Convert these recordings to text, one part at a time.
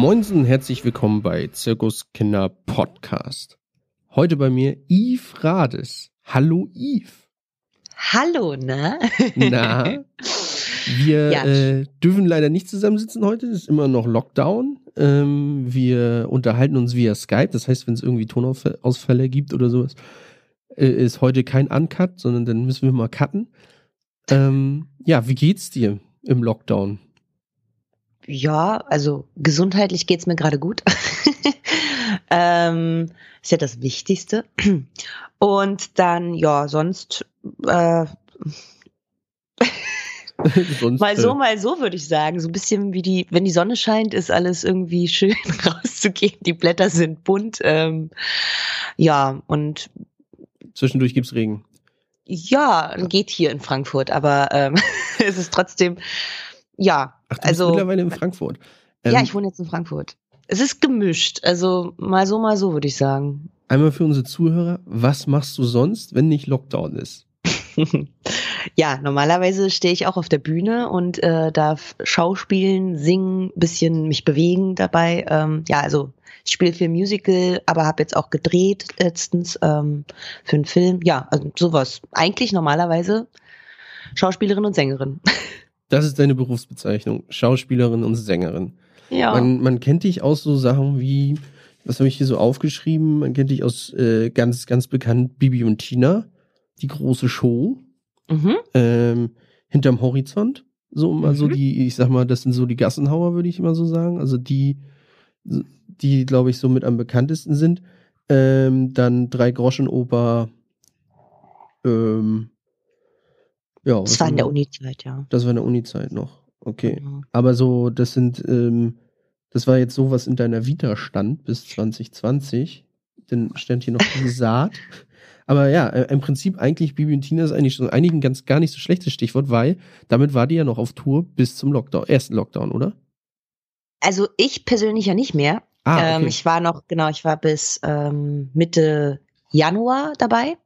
Moinsen, herzlich willkommen bei Zirkus Kinder Podcast. Heute bei mir Yves Rades. Hallo Yves. Hallo, ne? Na, wir Ja. äh, dürfen leider nicht zusammensitzen heute, es ist immer noch Lockdown. Ähm, wir unterhalten uns via Skype, das heißt, wenn es irgendwie Tonausfälle gibt oder sowas, äh, ist heute kein Uncut, sondern dann müssen wir mal cutten. Ähm, ja, wie geht's dir im Lockdown? Ja, also gesundheitlich geht's mir gerade gut. ähm, ist ja das Wichtigste. Und dann, ja, sonst äh, Sonst, mal so, äh, mal so, würde ich sagen. So ein bisschen wie die, wenn die Sonne scheint, ist alles irgendwie schön rauszugehen. Die Blätter sind bunt. Ähm, ja, und zwischendurch gibt's Regen. ja, geht hier in Frankfurt, aber ähm, es ist trotzdem, ja, Ach, du Also- mittlerweile in Frankfurt. Ähm, ja, ich wohne jetzt in Frankfurt. Es ist gemischt, also mal so, mal so, würde ich sagen. Einmal für unsere Zuhörer, was machst du sonst, wenn nicht Lockdown ist? ja, normalerweise stehe ich auch auf der Bühne und äh, darf schauspielen, singen, bisschen mich bewegen dabei. Ähm, ja, also ich spiele viel Musical, aber habe jetzt auch gedreht letztens ähm, für einen Film. Ja, also sowas. Eigentlich normalerweise Schauspielerin und Sängerin. Das ist deine Berufsbezeichnung, Schauspielerin und Sängerin. ja. Man, man kennt dich aus so Sachen wie, was habe ich hier so aufgeschrieben? Man kennt dich aus äh, ganz, ganz bekannt Bibi und Tina, die große Show, mhm. ähm, hinterm Horizont. So mal so Mhm. die, ich sag mal, das sind so die Gassenhauer, würde ich immer so sagen. Also die, die, glaube ich, so mit am bekanntesten sind. Ähm, dann drei Groschen Oper. Ähm, ja, Das war in der? Uni-Zeit, ja. Das war in der Uni-Zeit noch. Okay. Genau. Aber so, das sind, ähm, das war jetzt so, was in deiner Vita stand bis 2020. Dann stand hier noch die Saat. Aber ja, äh, im Prinzip eigentlich Bibi und Tina ist eigentlich so einigen ganz gar nicht so schlechtes Stichwort, weil damit war die ja noch auf Tour bis zum Lockdown, ersten Lockdown, oder? Also ich persönlich ja nicht mehr. Ah, Ähm, okay. ich war noch, genau, ich war bis ähm, Mitte Januar dabei.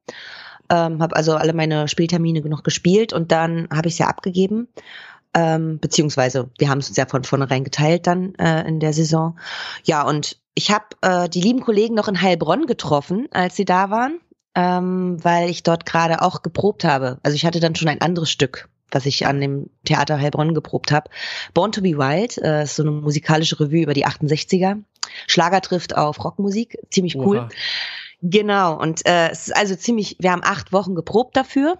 Ähm, habe also alle meine Spieltermine noch gespielt und dann habe ich es ja abgegeben. Ähm, beziehungsweise wir haben es uns ja von vornherein geteilt dann äh, in der Saison. Ja, und ich habe äh, die lieben Kollegen noch in Heilbronn getroffen, als sie da waren, ähm, weil ich dort gerade auch geprobt habe. Also ich hatte dann schon ein anderes Stück, was ich an dem Theater Heilbronn geprobt habe. Born to be Wild, äh, ist so eine musikalische Revue über die 68er. Schlager trifft auf Rockmusik, ziemlich cool. Oha. Genau, und äh, es ist also ziemlich, wir haben acht Wochen geprobt dafür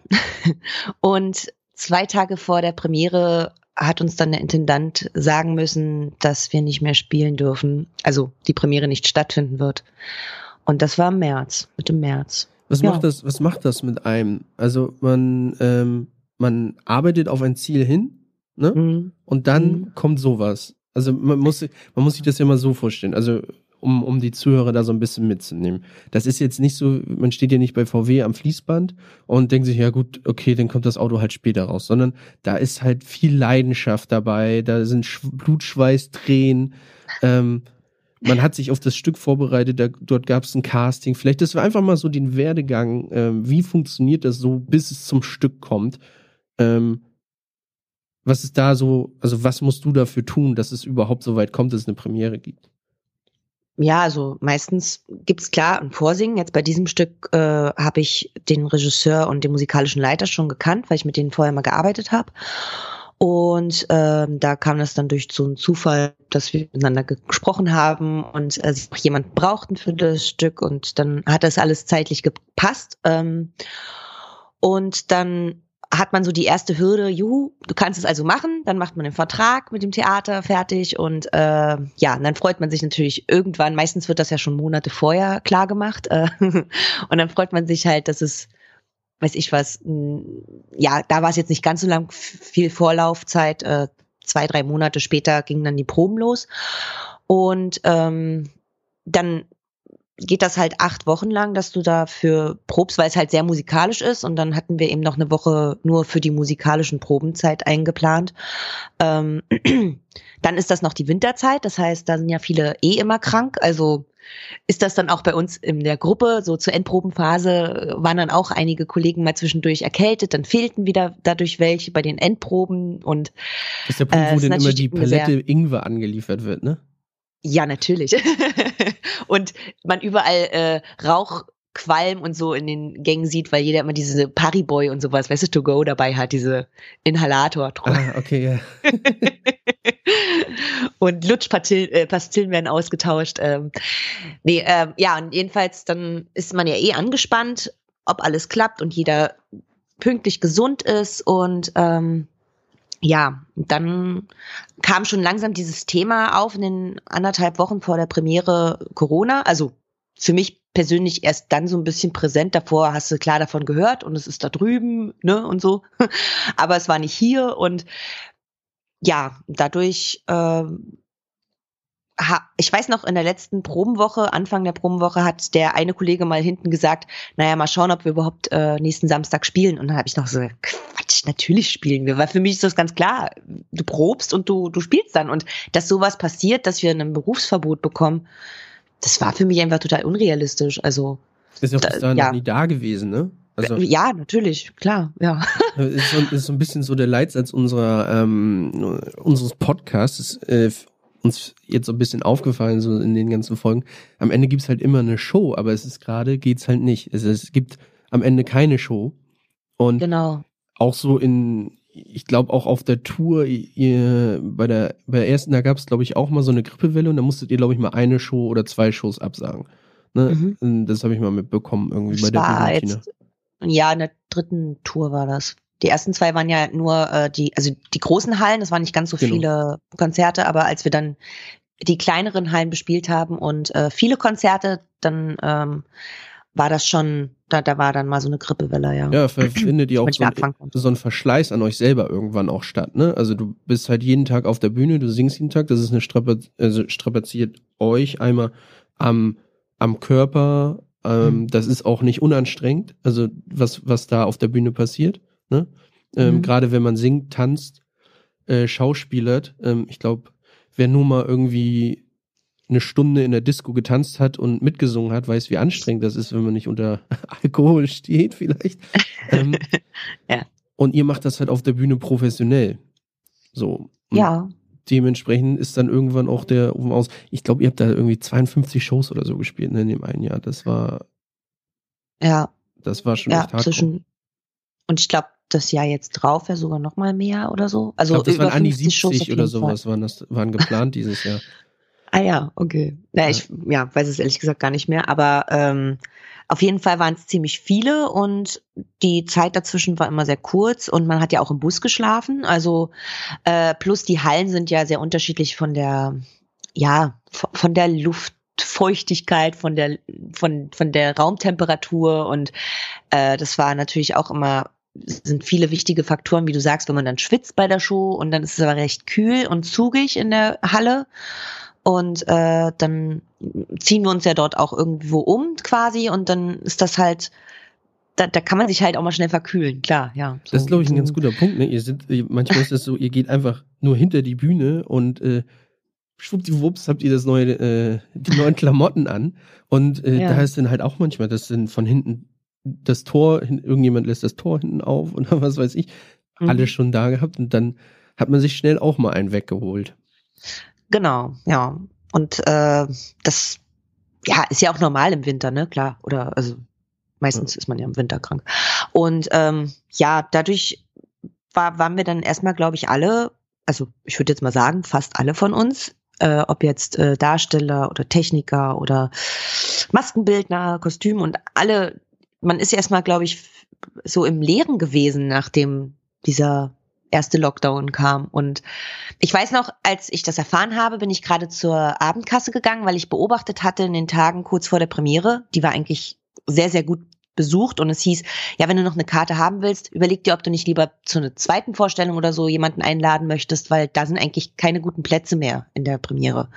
und zwei Tage vor der Premiere hat uns dann der Intendant sagen müssen, dass wir nicht mehr spielen dürfen, also die Premiere nicht stattfinden wird. Und das war im März, Mitte März. Was Ja. macht das, was macht das mit einem? Also man, ähm, man arbeitet auf ein Ziel hin, ne? Mhm. Und dann Mhm. kommt sowas. Also man muss, man muss sich das ja mal so vorstellen. Also um, um die Zuhörer da so ein bisschen mitzunehmen. Das ist jetzt nicht so, man steht ja nicht bei VW am Fließband und denkt sich, ja gut, okay, dann kommt das Auto halt später raus, sondern da ist halt viel Leidenschaft dabei, da sind Sch Blutschweiß, Tränen, ähm, man hat sich auf das Stück vorbereitet, da, dort gab es ein Casting. Vielleicht, das war einfach mal so den Werdegang, ähm, wie funktioniert das so, bis es zum Stück kommt. Ähm, was ist da so, also was musst du dafür tun, dass es überhaupt so weit kommt, dass es eine Premiere gibt? Ja, also meistens gibt's klar ein Vorsingen. Jetzt bei diesem Stück äh, habe ich den Regisseur und den musikalischen Leiter schon gekannt, weil ich mit denen vorher mal gearbeitet habe. Und ähm, da kam das dann durch so einen Zufall, dass wir miteinander ge- gesprochen haben und äh, auch jemanden brauchten für das Stück und dann hat das alles zeitlich gepasst. Ähm, und dann hat man so die erste Hürde, juhu, du kannst es also machen, dann macht man den Vertrag mit dem Theater fertig und äh, ja, und dann freut man sich natürlich irgendwann, meistens wird das ja schon Monate vorher klar gemacht äh, und dann freut man sich halt, dass es, weiß ich was, ja, da war es jetzt nicht ganz so lang, viel Vorlaufzeit, äh, zwei, drei Monate später gingen dann die Proben los und ähm, dann geht das halt acht Wochen lang, dass du dafür probst, weil es halt sehr musikalisch ist. Und dann hatten wir eben noch eine Woche nur für die musikalischen Probenzeit eingeplant. Ähm, dann ist das noch die Winterzeit. Das heißt, da sind ja viele eh immer krank. Also ist das dann auch bei uns in der Gruppe, so zur Endprobenphase, waren dann auch einige Kollegen mal zwischendurch erkältet, dann fehlten wieder dadurch welche bei den Endproben und Das ist der Punkt, Äh, wo dann immer die Palette Ingwer angeliefert wird, ne? Ja, natürlich. und man überall äh, Rauch Qualm und so in den Gängen sieht, weil jeder immer diese Pariboy und sowas, weißt du, to go dabei hat, diese Inhalator. Ah, okay, ja. und Lutschpastillen äh, werden ausgetauscht. Ähm, nee, ähm, ja, und jedenfalls dann ist man ja eh angespannt, ob alles klappt und jeder pünktlich gesund ist und ähm, ja, dann kam schon langsam dieses Thema auf in den anderthalb Wochen vor der Premiere Corona. Also für mich persönlich erst dann so ein bisschen präsent. Davor hast du klar davon gehört und es ist da drüben, ne, und so. Aber es war nicht hier und ja, dadurch, äh, ich weiß noch, in der letzten Probenwoche, Anfang der Probenwoche, hat der eine Kollege mal hinten gesagt, naja, mal schauen, ob wir überhaupt äh, nächsten Samstag spielen. Und dann habe ich noch so, Quatsch, natürlich spielen wir, weil für mich ist das ganz klar. Du probst und du, du spielst dann. Und dass sowas passiert, dass wir ein Berufsverbot bekommen, das war für mich einfach total unrealistisch. Also ist ja auch bis dahin ja. noch nie da gewesen, ne? Also, ja, natürlich, klar, ja. Ist so, ist so ein bisschen so der Leitsatz unserer ähm, unseres Podcasts, ist, äh, uns jetzt so ein bisschen aufgefallen, so in den ganzen Folgen. Am Ende gibt's halt immer eine Show, aber es ist gerade, geht's halt nicht. Es, es gibt am Ende keine Show. Und genau. auch so in, ich glaube auch auf der Tour, ihr, bei der, bei der ersten, da gab es, glaube ich, auch mal so eine Grippewelle und da musstet ihr, glaube ich, mal eine Show oder zwei Shows absagen. Ne? Mhm. Das habe ich mal mitbekommen, irgendwie das bei der war jetzt, Ja, in der dritten Tour war das. Die ersten zwei waren ja nur äh, die, also die großen Hallen, das waren nicht ganz so genau. viele Konzerte, aber als wir dann die kleineren Hallen bespielt haben und äh, viele Konzerte, dann ähm, war das schon, da, da war dann mal so eine Grippewelle, ja. Ja, findet ihr auch so ein, so ein Verschleiß an euch selber irgendwann auch statt, ne? Also du bist halt jeden Tag auf der Bühne, du singst jeden Tag, das ist eine Strapaz also strapaziert euch einmal am, am Körper, ähm, mhm. das ist auch nicht unanstrengend, also was, was da auf der Bühne passiert, ne? Ähm, mhm. Gerade wenn man singt, tanzt, äh, schauspielert, ähm, ich glaube, wer nur mal irgendwie eine Stunde in der Disco getanzt hat und mitgesungen hat, weiß, wie anstrengend das ist, wenn man nicht unter Alkohol steht, vielleicht. ähm, ja. Und ihr macht das halt auf der Bühne professionell. So. Und ja. Dementsprechend ist dann irgendwann auch der Ofen aus. Ich glaube, ihr habt da irgendwie 52 Shows oder so gespielt ne, in dem einen Jahr. Das war. Ja. Das war schon ja, echt zwischen, Und ich glaube, das Jahr jetzt drauf wäre sogar noch mal mehr oder so. Also ich glaub, das über waren an die 70 oder sowas waren das waren geplant dieses Jahr. Ah ja, okay. Na, ich ja, weiß es ehrlich gesagt gar nicht mehr, aber ähm, auf jeden Fall waren es ziemlich viele und die Zeit dazwischen war immer sehr kurz und man hat ja auch im Bus geschlafen. Also äh, plus die Hallen sind ja sehr unterschiedlich von der, ja, von der Luftfeuchtigkeit, von der, von, von der Raumtemperatur und äh, das war natürlich auch immer sind viele wichtige Faktoren, wie du sagst, wenn man dann schwitzt bei der Show und dann ist es aber recht kühl und zugig in der Halle und äh, dann ziehen wir uns ja dort auch irgendwo um quasi und dann ist das halt, da, da kann man sich halt auch mal schnell verkühlen, klar, ja. So. Das ist, glaube ich, ein ganz guter Punkt. Ne? Ihr sind, manchmal ist das so, ihr geht einfach nur hinter die Bühne und äh, schwuppdiwupps habt ihr das neue, äh, die neuen Klamotten an. Und äh, ja. da ist dann halt auch manchmal, dass dann von hinten das Tor, irgendjemand lässt das Tor hinten auf oder was weiß ich, mhm. alles schon da gehabt und dann hat man sich schnell auch mal einen weggeholt. Genau, ja. Und äh, das ja ist ja auch normal im Winter, ne? Klar. Oder also meistens ist man ja im Winter krank. Und ähm, ja, dadurch war, waren wir dann erstmal, glaube ich, alle, also ich würde jetzt mal sagen, fast alle von uns, äh, ob jetzt äh, Darsteller oder Techniker oder Maskenbildner, Kostüm und alle, man ist erstmal, glaube ich, so im Leeren gewesen, nachdem dieser erste Lockdown kam. Und ich weiß noch, als ich das erfahren habe, bin ich gerade zur Abendkasse gegangen, weil ich beobachtet hatte in den Tagen kurz vor der Premiere. Die war eigentlich sehr, sehr gut besucht und es hieß, ja, wenn du noch eine Karte haben willst, überleg dir, ob du nicht lieber zu einer zweiten Vorstellung oder so jemanden einladen möchtest, weil da sind eigentlich keine guten Plätze mehr in der Premiere.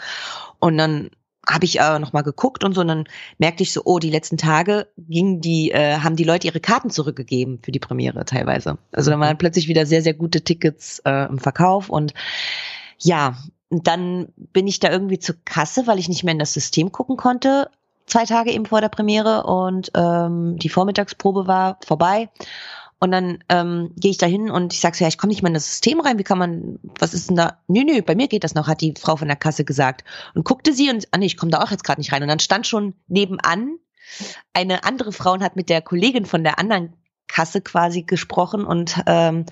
Und dann habe ich äh, noch mal geguckt und so und dann merkte ich so, oh, die letzten Tage gingen die, äh, haben die Leute ihre Karten zurückgegeben für die Premiere teilweise. Also dann waren plötzlich wieder sehr, sehr gute Tickets äh, im Verkauf und ja, dann bin ich da irgendwie zur Kasse, weil ich nicht mehr in das System gucken konnte, zwei Tage eben vor der Premiere und ähm, die Vormittagsprobe war vorbei. Und dann ähm, gehe ich da hin und ich sage so, ja, ich komme nicht mal in das System rein. Wie kann man, was ist denn da? Nö, nö, bei mir geht das noch, hat die Frau von der Kasse gesagt. Und guckte sie und, ah nee, ich komme da auch jetzt gerade nicht rein. Und dann stand schon nebenan eine andere Frau und hat mit der Kollegin von der anderen Kasse quasi gesprochen und ähm,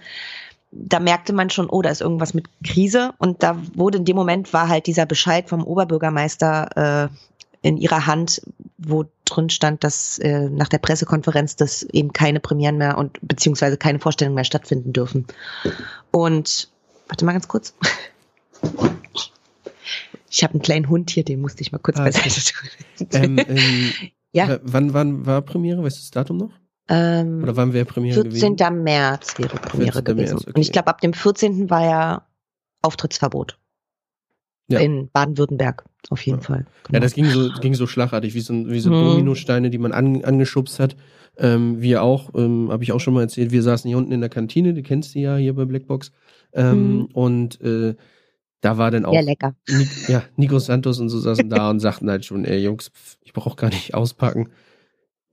da merkte man schon, oh, da ist irgendwas mit Krise. Und da wurde in dem Moment war halt dieser Bescheid vom Oberbürgermeister äh, in ihrer Hand, wo drin stand, dass äh, nach der Pressekonferenz, dass eben keine Premieren mehr und beziehungsweise keine Vorstellungen mehr stattfinden dürfen. Und warte mal ganz kurz. Ich habe einen kleinen Hund hier, den musste ich mal kurz ah, beiseite tun. Ähm, ähm, ja. Wann, wann war Premiere? Weißt du das Datum noch? Ähm, Oder wann wäre Premiere 14. gewesen? März wäre Premiere gewesen. März, okay. Und ich glaube, ab dem 14. war ja Auftrittsverbot. Ja. In Baden-Württemberg, auf jeden ja. Fall. Genau. Ja, das ging so, ging so schlagartig, wie so, wie so hm. Dominosteine, die man an, angeschubst hat. Ähm, wir auch, ähm, habe ich auch schon mal erzählt, wir saßen hier unten in der Kantine, du kennst die ja hier bei Blackbox. Ähm, hm. Und äh, da war dann auch ja, lecker. Nik ja, Nico Santos und so saßen da und sagten halt schon, ey Jungs, ich brauche gar nicht auspacken.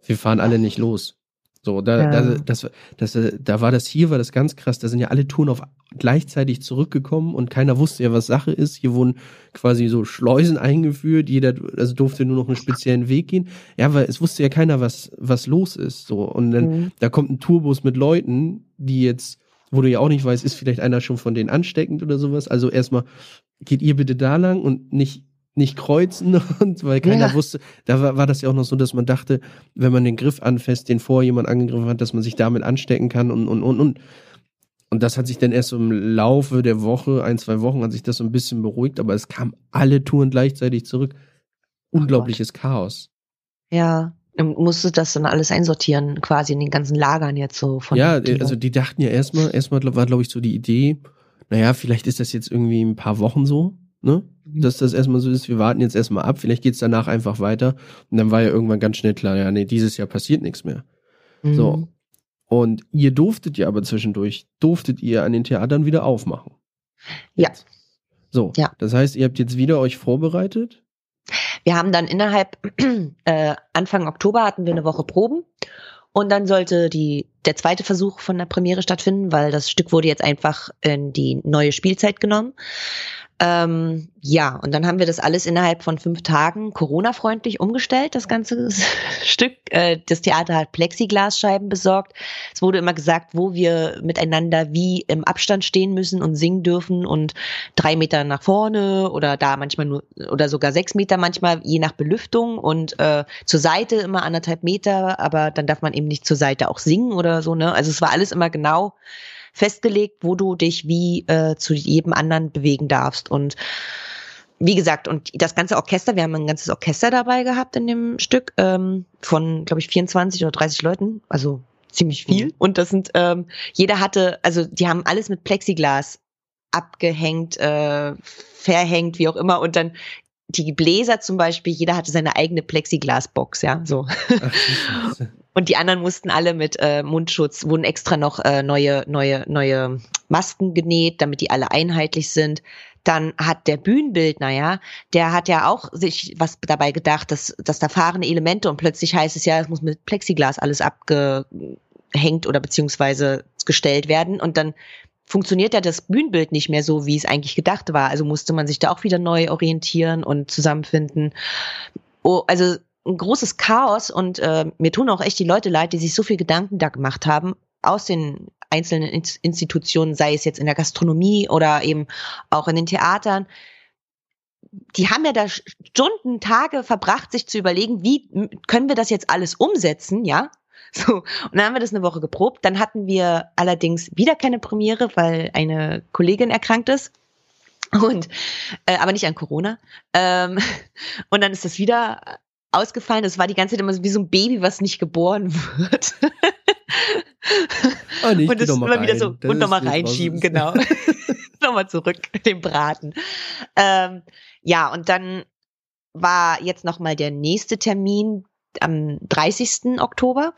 Wir fahren alle nicht los. So, da, ja. da, das, das, da war das hier, war das ganz krass. Da sind ja alle Touren auf gleichzeitig zurückgekommen und keiner wusste ja, was Sache ist. Hier wurden quasi so Schleusen eingeführt. Jeder, also durfte nur noch einen speziellen Weg gehen. Ja, weil es wusste ja keiner, was, was los ist. So, und dann, mhm. da kommt ein Tourbus mit Leuten, die jetzt wo du ja auch nicht weißt, ist vielleicht einer schon von denen ansteckend oder sowas. Also erstmal geht ihr bitte da lang und nicht nicht kreuzen und weil keiner ja. wusste, da war, war das ja auch noch so, dass man dachte, wenn man den Griff anfasst, den vorher jemand angegriffen hat, dass man sich damit anstecken kann und und und und und das hat sich dann erst so im Laufe der Woche, ein, zwei Wochen, hat sich das so ein bisschen beruhigt, aber es kamen alle Touren gleichzeitig zurück. Unglaubliches oh Chaos. Ja, musste das dann alles einsortieren, quasi in den ganzen Lagern jetzt so von. Ja, also die dachten ja erstmal, erstmal war, glaube ich, so die Idee, naja, vielleicht ist das jetzt irgendwie ein paar Wochen so, ne? Dass das erstmal so ist, wir warten jetzt erstmal ab, vielleicht geht's danach einfach weiter. Und dann war ja irgendwann ganz schnell klar, ja, nee, dieses Jahr passiert nichts mehr. Mhm. So. Und ihr durftet ja aber zwischendurch, durftet ihr an den Theatern wieder aufmachen. Ja. So. Ja. Das heißt, ihr habt jetzt wieder euch vorbereitet wir haben dann innerhalb äh, Anfang Oktober hatten wir eine Woche Proben und dann sollte die der zweite Versuch von der Premiere stattfinden, weil das Stück wurde jetzt einfach in die neue Spielzeit genommen. Ähm, ja, und dann haben wir das alles innerhalb von fünf Tagen Corona-freundlich umgestellt, das ganze Stück. Äh, das Theater hat Plexiglasscheiben besorgt. Es wurde immer gesagt, wo wir miteinander wie im Abstand stehen müssen und singen dürfen und drei Meter nach vorne oder da manchmal nur oder sogar sechs Meter manchmal, je nach Belüftung und äh, zur Seite immer anderthalb Meter, aber dann darf man eben nicht zur Seite auch singen oder so, ne? Also es war alles immer genau festgelegt, wo du dich wie äh, zu jedem anderen bewegen darfst. Und wie gesagt, und das ganze Orchester, wir haben ein ganzes Orchester dabei gehabt in dem Stück, ähm, von, glaube ich, 24 oder 30 Leuten, also ziemlich viel. Mhm. Und das sind, ähm, jeder hatte, also die haben alles mit Plexiglas abgehängt, äh, verhängt, wie auch immer. Und dann die Bläser zum Beispiel, jeder hatte seine eigene Plexiglasbox, ja, so. Ach, und die anderen mussten alle mit äh, Mundschutz, wurden extra noch äh, neue, neue, neue Masken genäht, damit die alle einheitlich sind. Dann hat der Bühnenbildner, ja, der hat ja auch sich was dabei gedacht, dass, dass da fahrende Elemente und plötzlich heißt es ja, es muss mit Plexiglas alles abgehängt oder beziehungsweise gestellt werden und dann funktioniert ja das Bühnenbild nicht mehr so, wie es eigentlich gedacht war. Also musste man sich da auch wieder neu orientieren und zusammenfinden. Oh, also ein großes Chaos und äh, mir tun auch echt die Leute leid, die sich so viel Gedanken da gemacht haben aus den einzelnen Institutionen, sei es jetzt in der Gastronomie oder eben auch in den Theatern. Die haben ja da Stunden, Tage verbracht, sich zu überlegen, wie können wir das jetzt alles umsetzen, ja? So, und dann haben wir das eine Woche geprobt. Dann hatten wir allerdings wieder keine Premiere, weil eine Kollegin erkrankt ist. Und äh, aber nicht an Corona. Ähm, und dann ist das wieder ausgefallen. Es war die ganze Zeit immer so wie so ein Baby, was nicht geboren wird. Oh, nicht, und das immer rein. wieder so das und nochmal reinschieben, genau. nochmal zurück, den Braten. Ähm, ja, und dann war jetzt nochmal der nächste Termin am 30. Oktober.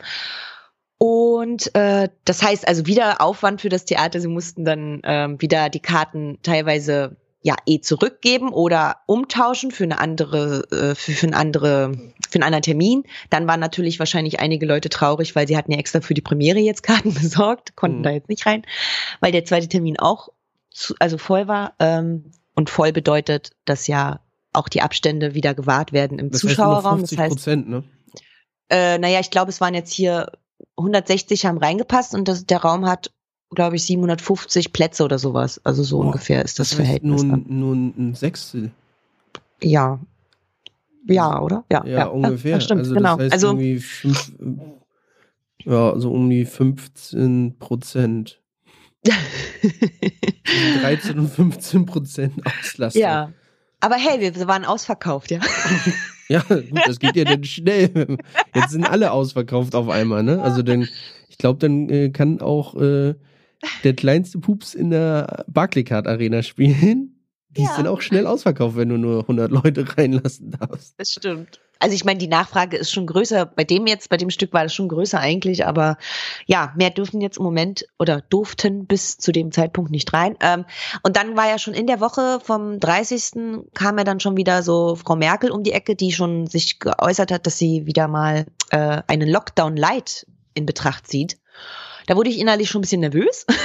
Und äh, das heißt also wieder Aufwand für das Theater. Sie mussten dann ähm, wieder die Karten teilweise ja eh zurückgeben oder umtauschen für eine andere, äh, für, für eine andere, für einen anderen Termin. Dann waren natürlich wahrscheinlich einige Leute traurig, weil sie hatten ja extra für die Premiere jetzt Karten besorgt, konnten mhm. da jetzt nicht rein, weil der zweite Termin auch zu, also voll war. Ähm, und voll bedeutet, dass ja auch die Abstände wieder gewahrt werden im das Zuschauerraum. Heißt das heißt, ne? Äh, naja, ich glaube, es waren jetzt hier 160 haben reingepasst und das, der Raum hat glaube ich, 750 Plätze oder sowas. Also so Boah, ungefähr ist das, das heißt Verhältnis. Nur, nur ein Sechstel. Ja. Ja, oder? Ja, ja, ja ungefähr. Ja, stimmt, also genau. Das heißt also, irgendwie fünf, ja, so um die 15 Prozent. 13 und 15 Prozent Auslastung. Ja. Aber hey, wir waren ausverkauft, ja. ja, gut, das geht ja dann schnell. Jetzt sind alle ausverkauft auf einmal, ne? Also dann, ich glaube, dann äh, kann auch äh, der kleinste Pups in der Barclaycard Arena spielen. Die ja. sind auch schnell ausverkauft, wenn du nur 100 Leute reinlassen darfst. Das stimmt. Also ich meine, die Nachfrage ist schon größer. Bei dem jetzt, bei dem Stück war das schon größer eigentlich, aber ja, mehr dürfen jetzt im Moment oder durften bis zu dem Zeitpunkt nicht rein. Ähm, und dann war ja schon in der Woche vom 30. kam ja dann schon wieder so Frau Merkel um die Ecke, die schon sich geäußert hat, dass sie wieder mal äh, einen Lockdown Light in Betracht zieht. Da wurde ich innerlich schon ein bisschen nervös.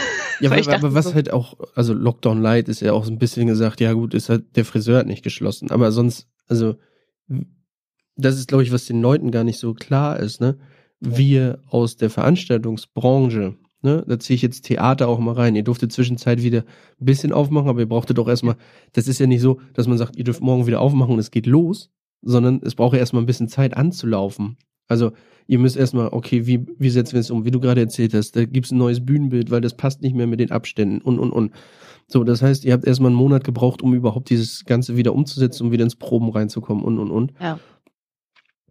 Ja, weil, aber was so halt auch, also Lockdown Light ist ja auch so ein bisschen gesagt, ja gut, ist halt, der Friseur hat nicht geschlossen. Aber sonst, also, das ist, glaube ich, was den Leuten gar nicht so klar ist, ne? Wir aus der Veranstaltungsbranche, ne? Da ziehe ich jetzt Theater auch mal rein. Ihr durftet zwischenzeit wieder ein bisschen aufmachen, aber ihr brauchtet doch erstmal, das ist ja nicht so, dass man sagt, ihr dürft morgen wieder aufmachen und es geht los, sondern es braucht ja erstmal ein bisschen Zeit anzulaufen. Also ihr müsst erstmal, okay, wie, wie setzen wir es um? Wie du gerade erzählt hast, da gibt es ein neues Bühnenbild, weil das passt nicht mehr mit den Abständen und, und, und. So, das heißt, ihr habt erstmal einen Monat gebraucht, um überhaupt dieses Ganze wieder umzusetzen, um wieder ins Proben reinzukommen und, und, und. Ja.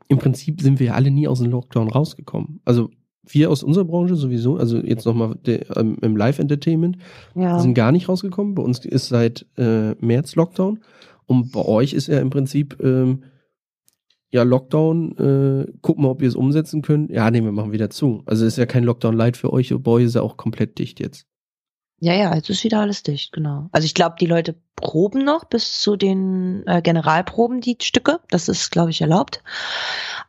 Im Prinzip sind wir ja alle nie aus dem Lockdown rausgekommen. Also wir aus unserer Branche sowieso, also jetzt nochmal ähm, im Live-Entertainment, ja. sind gar nicht rausgekommen. Bei uns ist seit äh, März Lockdown. Und bei euch ist ja im Prinzip ähm, ja, Lockdown, äh, gucken wir, ob wir es umsetzen können. Ja, nee, wir machen wieder zu. Also ist ja kein Lockdown light für euch, Boy ist ja auch komplett dicht jetzt. Ja, ja, jetzt ist wieder alles dicht, genau. Also ich glaube, die Leute proben noch bis zu den äh, Generalproben die Stücke. Das ist, glaube ich, erlaubt.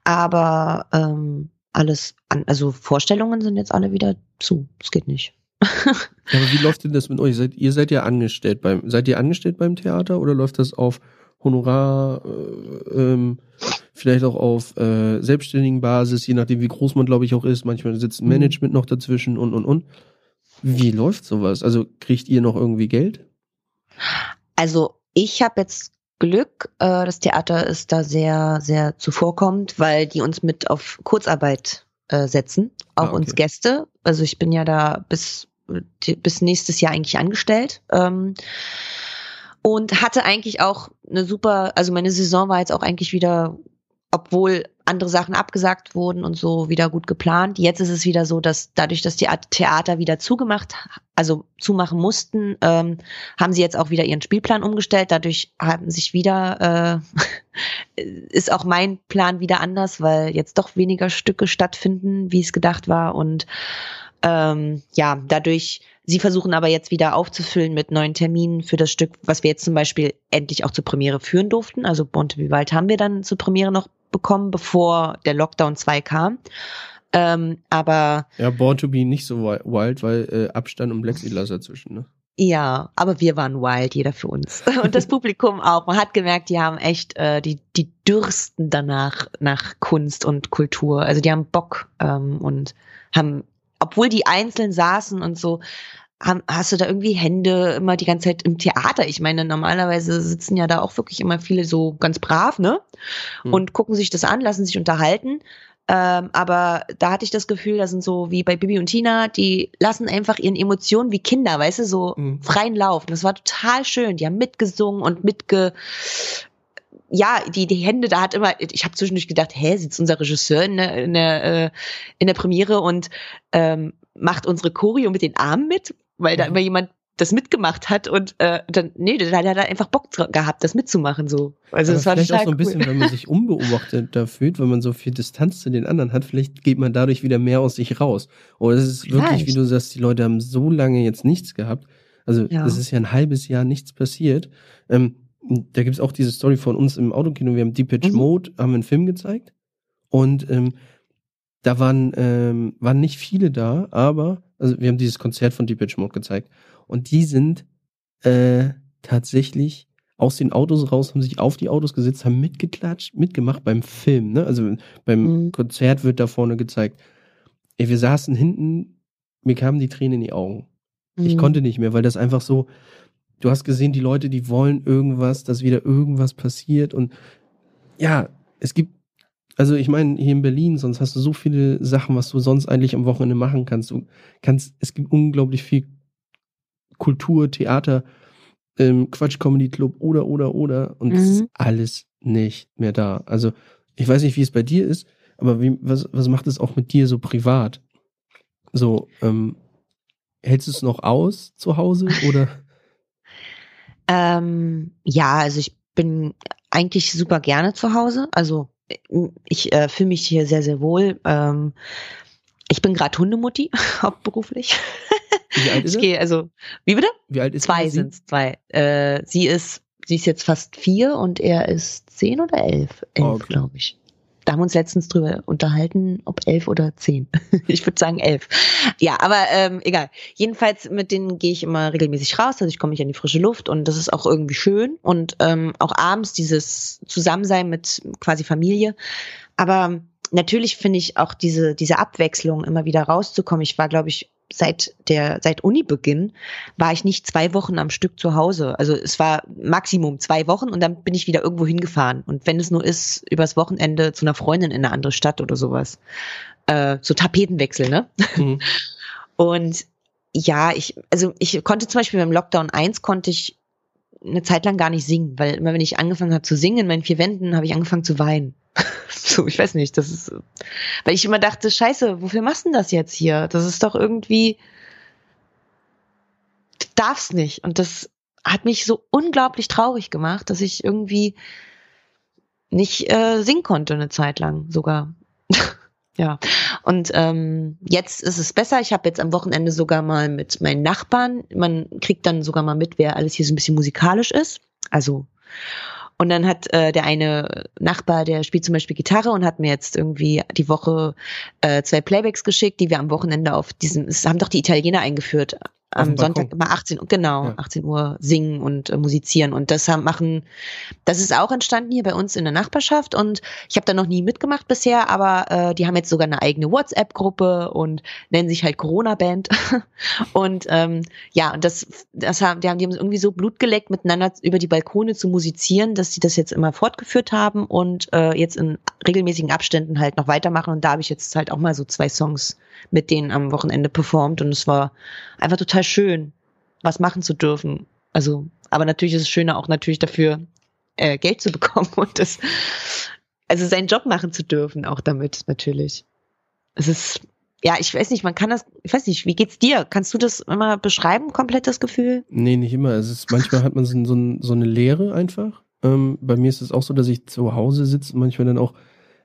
Aber ähm, alles, an, also Vorstellungen sind jetzt alle wieder zu. Es geht nicht. ja, aber wie läuft denn das mit euch? Seid, ihr seid ja angestellt beim, seid ihr angestellt beim Theater oder läuft das auf Honorar, äh, ähm, vielleicht auch auf äh, selbstständigen Basis, je nachdem wie groß man, glaube ich, auch ist. Manchmal sitzt ein mhm. Management noch dazwischen und, und, und. Wie läuft sowas? Also kriegt ihr noch irgendwie Geld? Also ich habe jetzt Glück, äh, das Theater ist da sehr, sehr zuvorkommend, weil die uns mit auf Kurzarbeit äh, setzen, auch ah, okay. uns Gäste. Also ich bin ja da bis, bis nächstes Jahr eigentlich angestellt. Ähm, und hatte eigentlich auch eine super, also meine Saison war jetzt auch eigentlich wieder, obwohl andere Sachen abgesagt wurden und so wieder gut geplant. Jetzt ist es wieder so, dass dadurch, dass die Theater wieder zugemacht, also zumachen mussten, ähm, haben sie jetzt auch wieder ihren Spielplan umgestellt. Dadurch haben sich wieder, äh, ist auch mein Plan wieder anders, weil jetzt doch weniger Stücke stattfinden, wie es gedacht war. Und ähm, ja, dadurch Sie versuchen aber jetzt wieder aufzufüllen mit neuen Terminen für das Stück, was wir jetzt zum Beispiel endlich auch zur Premiere führen durften. Also Bonte Vivaldi haben wir dann zur Premiere noch bekommen, bevor der Lockdown 2 kam. Ähm, aber ja, Born to Be nicht so wild, weil äh, Abstand und Plexiglas dazwischen, ne? Ja, aber wir waren wild, jeder für uns. Und das Publikum auch. Man hat gemerkt, die haben echt, äh, die, die dürsten danach nach Kunst und Kultur. Also die haben Bock ähm, und haben obwohl die einzeln saßen und so, hast du da irgendwie Hände immer die ganze Zeit im Theater? Ich meine, normalerweise sitzen ja da auch wirklich immer viele so ganz brav, ne? Hm. Und gucken sich das an, lassen sich unterhalten. Ähm, aber da hatte ich das Gefühl, das sind so wie bei Bibi und Tina, die lassen einfach ihren Emotionen wie Kinder, weißt du, so mhm. freien Lauf. Das war total schön. Die haben mitgesungen und mitge, ja, die, die Hände, da hat immer, ich habe zwischendurch gedacht, hä, sitzt unser Regisseur in der, in der, äh, in der Premiere und ähm, macht unsere Choreo mit den Armen mit, weil da mhm. immer jemand das mitgemacht hat und äh, dann, nee, da hat er einfach Bock gehabt, das mitzumachen so. Also Aber das war vielleicht auch so ein cool. bisschen, wenn man sich unbeobachtet da fühlt, wenn man so viel Distanz zu den anderen hat, vielleicht geht man dadurch wieder mehr aus sich raus. Oder es ist vielleicht. wirklich, wie du sagst, die Leute haben so lange jetzt nichts gehabt. Also ja. ist ja ein halbes Jahr nichts passiert. Ähm, da gibt's auch diese Story von uns im Autokino. Wir haben Depeche mhm. Mode, haben einen Film gezeigt. Und ähm, da waren, ähm, waren nicht viele da, aber also wir haben dieses Konzert von Depeche Mode gezeigt. Und die sind äh, tatsächlich aus den Autos raus, haben sich auf die Autos gesetzt, haben mitgeklatscht, mitgemacht beim Film. Ne? Also beim mhm. Konzert wird da vorne gezeigt. Ey, wir saßen hinten, mir kamen die Tränen in die Augen. Mhm. Ich konnte nicht mehr, weil das einfach so, du hast gesehen, die Leute, die wollen irgendwas, dass wieder irgendwas passiert. Und ja, es gibt, also ich meine, hier in Berlin, sonst hast du so viele Sachen, was du sonst eigentlich am Wochenende machen kannst. Du kannst, es gibt unglaublich viel Kultur, Theater, ähm, Quatsch Comedy Club oder oder oder und mhm. es ist alles nicht mehr da. Also ich weiß nicht, wie es bei dir ist, aber wie, was, was macht es auch mit dir so privat? So, ähm, hältst du es noch aus zu Hause oder? ähm, ja, also ich bin eigentlich super gerne zu Hause. Also ich äh, fühle mich hier sehr, sehr wohl. Ähm, ich bin gerade Hundemutti, hauptberuflich. Wie alt ist ich gehe, also, wie bitte? Wie alt ist Zwei sind zwei. Äh, sie ist, sie ist jetzt fast vier und er ist zehn oder elf. Elf, oh, okay. glaube ich. Da haben wir uns letztens drüber unterhalten, ob elf oder zehn. ich würde sagen elf. Ja, aber ähm, egal. Jedenfalls mit denen gehe ich immer regelmäßig raus, also ich komme nicht an die frische Luft und das ist auch irgendwie schön und ähm, auch abends dieses Zusammensein mit quasi Familie. Aber natürlich finde ich auch diese diese Abwechslung immer wieder rauszukommen. Ich war, glaube ich, seit der seit Unibeginn war ich nicht zwei Wochen am Stück zu Hause. Also es war Maximum zwei Wochen und dann bin ich wieder irgendwo hingefahren. Und wenn es nur ist, übers Wochenende zu einer Freundin in eine andere Stadt oder sowas. Äh, so Tapetenwechsel, ne? Mhm. Und ja, ich, also ich konnte zum Beispiel beim Lockdown 1 konnte ich eine Zeit lang gar nicht singen, weil immer wenn ich angefangen habe zu singen in meinen vier Wänden, habe ich angefangen zu weinen. so, ich weiß nicht, das ist, weil ich immer dachte, scheiße, wofür machst du das jetzt hier? Das ist doch irgendwie, du darfst nicht. Und das hat mich so unglaublich traurig gemacht, dass ich irgendwie nicht äh, singen konnte eine Zeit lang sogar. ja. Und ähm, jetzt ist es besser. Ich habe jetzt am Wochenende sogar mal mit meinen Nachbarn, man kriegt dann sogar mal mit, wer alles hier so ein bisschen musikalisch ist. Also und dann hat äh, der eine Nachbar, der spielt zum Beispiel Gitarre und hat mir jetzt irgendwie die Woche äh, zwei Playbacks geschickt, die wir am Wochenende auf diesem, es haben doch die Italiener eingeführt, am Sonntag immer 18 Uhr, genau, ja. 18 Uhr singen und äh, musizieren. Und das haben, machen, das ist auch entstanden hier bei uns in der Nachbarschaft. Und ich habe da noch nie mitgemacht bisher, aber äh, die haben jetzt sogar eine eigene WhatsApp-Gruppe und nennen sich halt Corona-Band. und ähm, ja, und das, das haben, die haben, die haben irgendwie so Blut geleckt, miteinander über die Balkone zu musizieren, dass sie das jetzt immer fortgeführt haben und äh, jetzt in regelmäßigen Abständen halt noch weitermachen. Und da habe ich jetzt halt auch mal so zwei Songs mit denen am Wochenende performt und es war einfach total schön, was machen zu dürfen. Also, aber natürlich ist es schöner auch natürlich dafür, äh, Geld zu bekommen und das, also seinen Job machen zu dürfen, auch damit natürlich. Es ist, ja, ich weiß nicht, man kann das, ich weiß nicht, wie geht's dir? Kannst du das immer beschreiben, komplett das Gefühl? Nee, nicht immer. Es ist, manchmal hat man so, so, so eine Leere einfach. Ähm, bei mir ist es auch so, dass ich zu Hause sitze und manchmal dann auch,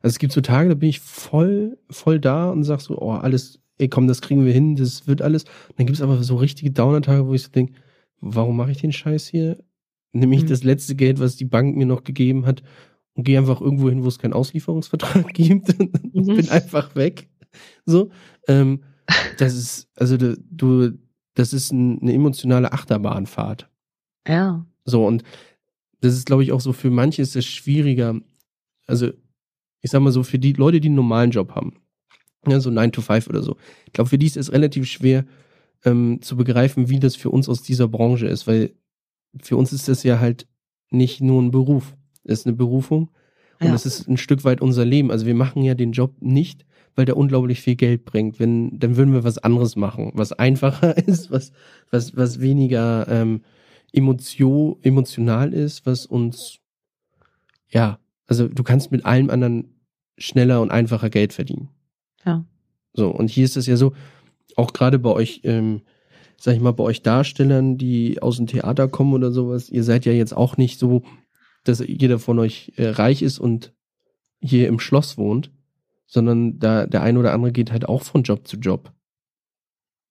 also es gibt so Tage, da bin ich voll, voll da und sag so, oh, alles, ey komm, das kriegen wir hin, das wird alles. Und dann gibt es aber so richtige Downer-Tage, wo ich so denke, warum mache ich den Scheiß hier? Nämlich mhm. das letzte Geld, was die Bank mir noch gegeben hat und gehe einfach irgendwo hin, wo es keinen Auslieferungsvertrag gibt und mhm. bin einfach weg. So, ähm, das ist, also du, das ist ein, eine emotionale Achterbahnfahrt. Ja. So, und das ist, glaube ich, auch so für manche ist es schwieriger. Also, ich sag mal so, für die Leute, die einen normalen Job haben, ja, so 9 to 5 oder so. Ich glaube, für die ist es relativ schwer ähm, zu begreifen, wie das für uns aus dieser Branche ist, weil für uns ist das ja halt nicht nur ein Beruf, es ist eine Berufung und ja. es ist ein Stück weit unser Leben. Also wir machen ja den Job nicht, weil der unglaublich viel Geld bringt. Wenn, dann würden wir was anderes machen, was einfacher ist, was, was, was weniger ähm, emotio, emotional ist, was uns, ja, also du kannst mit allem anderen schneller und einfacher Geld verdienen. Ja. So, und hier ist es ja so, auch gerade bei euch, ähm, sag ich mal, bei euch Darstellern, die aus dem Theater kommen oder sowas, ihr seid ja jetzt auch nicht so, dass jeder von euch äh, reich ist und hier im Schloss wohnt, sondern da der eine oder andere geht halt auch von Job zu Job.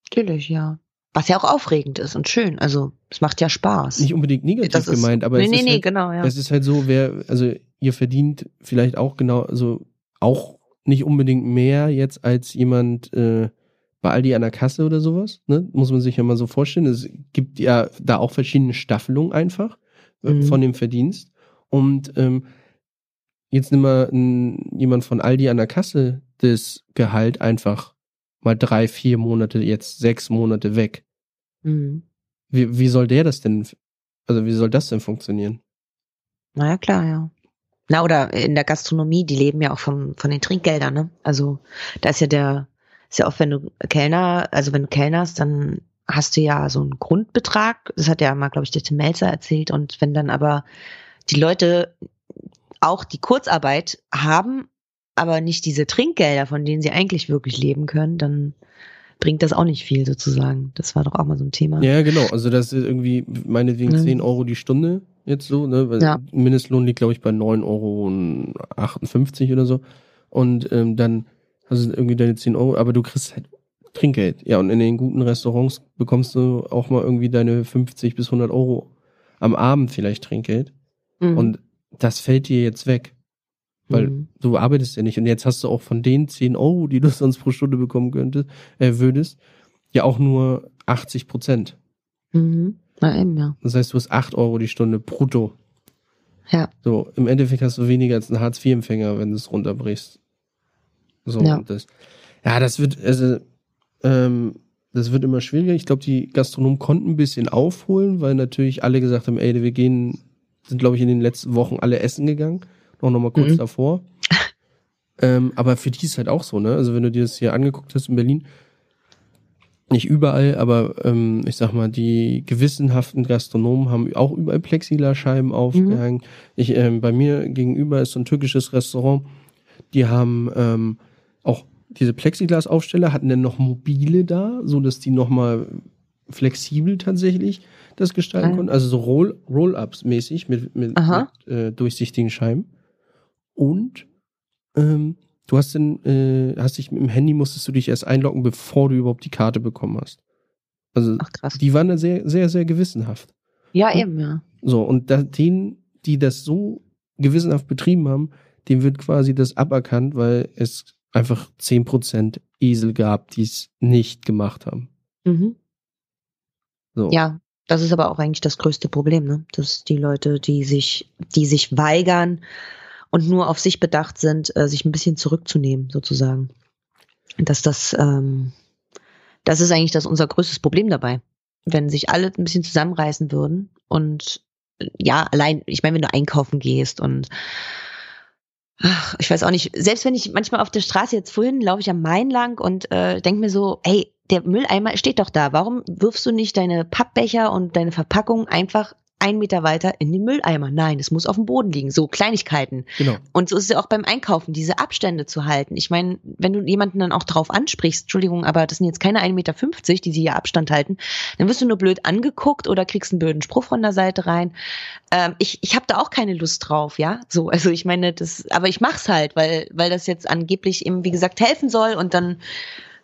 Natürlich, ja. Was ja auch aufregend ist und schön. Also es macht ja Spaß. Nicht unbedingt negativ Das ist- gemeint, aber nee, es nee, ist nee, halt, genau, ja. es ist halt so, wer, also ihr verdient vielleicht auch genau, also auch nicht unbedingt mehr jetzt als jemand äh, bei Aldi an der Kasse oder sowas, ne? Muss man sich ja mal so vorstellen. Es gibt ja da auch verschiedene Staffelungen einfach äh, Mhm. von dem Verdienst. Und ähm, jetzt nimm mal n, jemand von Aldi an der Kasse das Gehalt einfach mal drei, vier Monate, jetzt sechs Monate weg. Mhm. Wie, wie soll der das denn, also wie soll das denn funktionieren? Naja, klar, ja. Na, oder in der Gastronomie, die leben ja auch vom, von den Trinkgeldern, ne? Also da ist ja der, ist ja oft, wenn du Kellner, also wenn du kellnerst, dann hast du ja so einen Grundbetrag. Das hat ja mal, glaube ich, der Tim Melzer erzählt. Und wenn dann aber die Leute auch die Kurzarbeit haben, aber nicht diese Trinkgelder, von denen sie eigentlich wirklich leben können, dann bringt das auch nicht viel sozusagen. Das war doch auch mal so ein Thema. Ja, genau. Also das ist irgendwie meinetwegen Mhm. 10 Euro die Stunde jetzt so, ne? Weil Ja. Mindestlohn liegt, glaube ich, bei 9,58 Euro oder so. Und ähm, dann hast du irgendwie deine 10 Euro, aber du kriegst halt Trinkgeld. Ja, und in den guten Restaurants bekommst du auch mal irgendwie deine 50 bis 100 Euro am Abend vielleicht Trinkgeld. Mhm. Und das fällt dir jetzt weg. Weil Mhm. du arbeitest ja nicht. Und jetzt hast du auch von den 10 Euro, die du sonst pro Stunde bekommen könntest, äh, würdest, ja auch nur 80 Prozent. Mhm. Na eben, ja. Das heißt, du hast 8 Euro die Stunde brutto. Ja. So, im Endeffekt hast du weniger als ein Hartz-IV-Empfänger, wenn du es runterbrichst. So, Ja. und das, ja, das wird, also, ähm, das wird immer schwieriger. Ich glaube, die Gastronomen konnten ein bisschen aufholen, weil natürlich alle gesagt haben, ey, wir gehen, sind, glaube ich, in den letzten Wochen alle essen gegangen. Auch noch mal kurz Mhm. davor. ähm, aber für die ist halt auch so, ne? Also, wenn du dir das hier angeguckt hast in Berlin, nicht überall, aber ähm, ich sag mal, die gewissenhaften Gastronomen haben auch überall Plexiglasscheiben aufgehängt. Ich, ähm, bei mir gegenüber ist so ein türkisches Restaurant, die haben ähm, auch diese Plexiglasaufsteller, hatten dann noch mobile da, so dass die nochmal flexibel tatsächlich das gestalten Ah. konnten. Also so Roll- Roll-Ups mäßig mit, mit, mit äh, durchsichtigen Scheiben. Und ähm, du hast dann, äh, hast dich mit dem Handy musstest du dich erst einloggen, bevor du überhaupt die Karte bekommen hast. Also Ach krass. die waren da sehr, sehr, sehr gewissenhaft. Ja, eben, ja. So, und da, denen, die das so gewissenhaft betrieben haben, dem wird quasi das aberkannt, weil es einfach 10% Esel gab, die es nicht gemacht haben. Mhm. So. Ja, das ist aber auch eigentlich das größte Problem, ne? Dass die Leute, die sich, die sich weigern und nur auf sich bedacht sind, äh, sich ein bisschen zurückzunehmen, sozusagen. Dass das, ähm, das ist eigentlich das unser größtes Problem dabei. Wenn sich alle ein bisschen zusammenreißen würden und äh, ja, allein, ich meine, wenn du einkaufen gehst und ach, ich weiß auch nicht, selbst wenn ich manchmal auf der Straße jetzt vorhin laufe ich am Main lang und äh, denke mir so, hey, der Mülleimer steht doch da. Warum wirfst du nicht deine Pappbecher und deine Verpackung einfach einen Meter weiter in den Mülleimer? Nein, es muss auf dem Boden liegen. So Kleinigkeiten. Genau. Und so ist es ja auch beim Einkaufen, diese Abstände zu halten. Ich meine, wenn du jemanden dann auch drauf ansprichst, Entschuldigung, aber das sind jetzt keine 1,50 Meter, die sie hier Abstand halten, dann wirst du nur blöd angeguckt oder kriegst einen blöden Spruch von der Seite rein. Ähm, ich ich habe da auch keine Lust drauf, ja. So, also ich meine, das, aber ich mach's halt, weil, weil das jetzt angeblich eben, wie gesagt, helfen soll und dann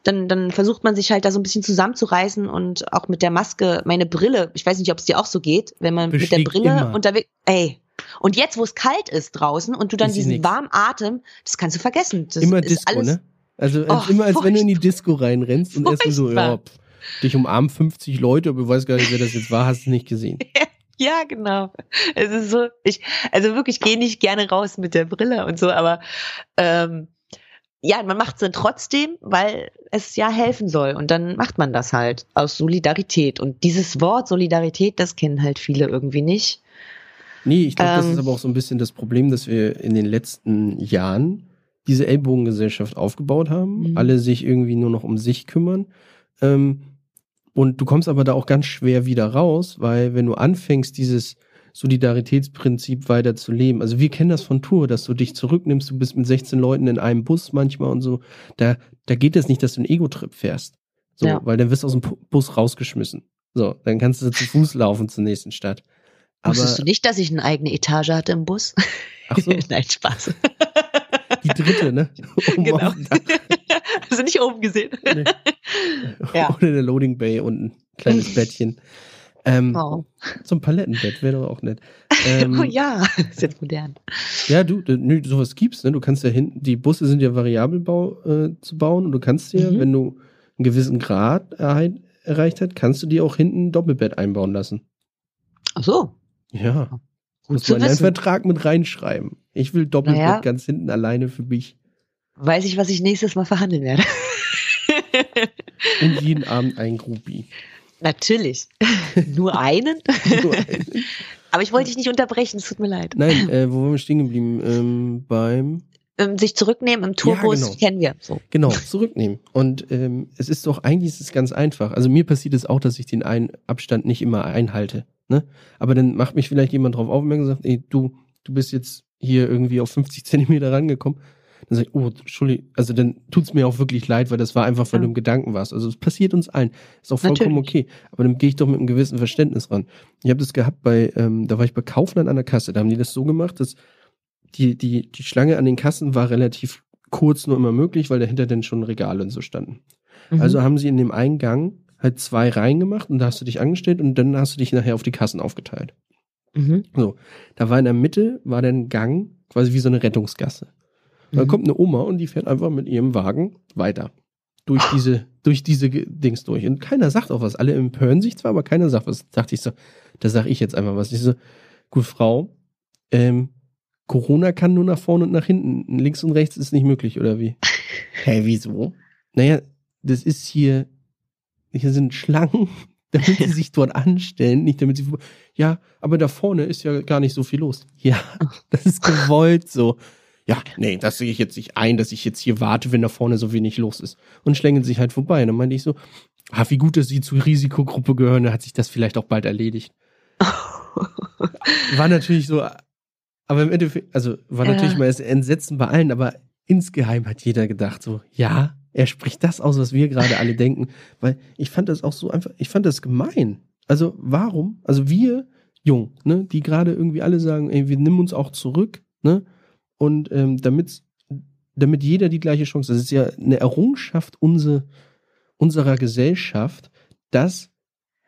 dann, dann versucht man sich halt da so ein bisschen zusammenzureißen und auch mit der Maske, meine Brille, ich weiß nicht, ob es dir auch so geht, wenn man mit der Brille unterwegs, ey, und jetzt, wo es kalt ist draußen und du dann Ist diesen warmen Atem, das kannst du vergessen. Das immer Disco, alles, ne? Also Oh, immer als wenn du in die Disco reinrennst und erstmal so, Furchtbar. ja, pff, dich umarmen 50 Leute, aber du weißt gar nicht, wer das jetzt war, hast du nicht gesehen. Ja, genau. Es ist so, ich, also wirklich gehe nicht gerne raus mit der Brille und so, aber ähm, ja, man macht es dann trotzdem, weil es ja helfen soll. Und dann macht man das halt aus Solidarität. Und dieses Wort Solidarität, das kennen halt viele irgendwie nicht. Nee, ich glaube, das Ähm. ist aber auch so ein bisschen das Problem, dass wir in den letzten Jahren diese Ellbogengesellschaft aufgebaut haben, Mhm. alle sich irgendwie nur noch um sich kümmern. Ähm, und du kommst aber da auch ganz schwer wieder raus, weil wenn du anfängst, dieses Solidaritätsprinzip weiter zu leben, also wir kennen das von Tour, dass du dich zurücknimmst, du bist mit 16 Leuten in einem Bus manchmal und so, da, da geht es nicht, dass du einen Ego-Trip fährst. So, Ja. weil dann wirst du aus dem Bus rausgeschmissen. So, dann kannst du zu Fuß laufen zur nächsten Stadt. Aber, Wusstest du nicht, dass ich eine eigene Etage hatte im Bus? ach so, Nein, Spaß. die dritte, ne? Oben Genau. du nicht oben gesehen? Nee. Ja. Oder eine Loading Bay und ein kleines Bettchen. Ähm. So ein Palettenbett wäre doch auch nett. Ähm, oh ja, ist jetzt modern. Ja, du, nö, sowas gibt's, ne? Du kannst ja hinten, die Busse sind ja variabel bau, äh, zu bauen und du kannst dir, Mhm. wenn du einen gewissen Grad erhei- erreicht hast, kannst du dir auch hinten ein Doppelbett einbauen lassen. Ach so, Ja. gut Muss man in einen wissen. Vertrag mit reinschreiben. Ich will Doppelbett Naja. ganz hinten alleine für mich. Weiß ich, was ich nächstes Mal verhandeln werde. Und jeden Abend ein Groupie. Natürlich. Nur einen? Nur einen. Aber ich wollte dich nicht unterbrechen, es tut mir leid. Nein, äh, wo waren wir stehen geblieben? Ähm, beim Ähm, sich zurücknehmen im Tourbus genau. kennen wir. So. Genau, zurücknehmen. Und ähm, es ist doch, eigentlich ist es ganz einfach. Also mir passiert es auch, dass ich den einen Abstand nicht immer einhalte. Ne? Aber dann macht mich vielleicht jemand drauf aufmerksam und sagt, ey, du, du bist jetzt hier irgendwie auf 50 Zentimeter rangekommen. Dann sag ich, oh, Entschuldigung, also dann tut's mir auch wirklich leid, weil das war einfach, weil Ja. du im Gedanken warst. Also es passiert uns allen. Ist auch vollkommen Natürlich. okay. Aber dann gehe ich doch mit einem gewissen Verständnis ran. Ich habe das gehabt bei, ähm, da war ich bei Kaufland an der Kasse. Da haben die das so gemacht, dass die, die, die Schlange an den Kassen war relativ kurz nur immer möglich, weil dahinter dann schon Regale und so standen. Mhm. Also haben sie in dem Eingang halt zwei Reihen gemacht und da hast du dich angestellt und dann hast du dich nachher auf die Kassen aufgeteilt. mhm. So, da war in der Mitte, war dann ein Gang, quasi wie so eine Rettungsgasse. Und dann Mhm. kommt eine Oma und die fährt einfach mit ihrem Wagen weiter. Durch diese, durch diese Dings durch. Und keiner sagt auch was. Alle empören sich zwar, aber keiner sagt was. Dachte ich so, da sag ich jetzt einfach was. Ich so, gut, Frau, ähm, Corona kann nur nach vorne und nach hinten. Links und rechts ist nicht möglich, oder wie? Hä, wieso? Naja, das ist hier, hier sind Schlangen, damit sie sich dort anstellen, nicht damit sie, ja, aber da vorne ist ja gar nicht so viel los. Ja, das ist gewollt so. Ja, nee, das sehe ich jetzt nicht ein, dass ich jetzt hier warte, wenn da vorne so wenig los ist. Und schlängeln sich halt vorbei. Und dann meinte ich so, ah, wie gut, dass sie zur Risikogruppe gehören, dann hat sich das vielleicht auch bald erledigt. War natürlich so, aber im Endeffekt, also war Ja. natürlich mal das Entsetzen bei allen, aber insgeheim hat jeder gedacht so, ja, er spricht das aus, was wir gerade alle denken, weil ich fand das auch so einfach, ich fand das gemein. Also warum? Also wir jung, ne, die gerade irgendwie alle sagen, ey, wir nehmen uns auch zurück, ne, und ähm, damit damit jeder die gleiche Chance, das ist ja eine Errungenschaft unser, unserer Gesellschaft, dass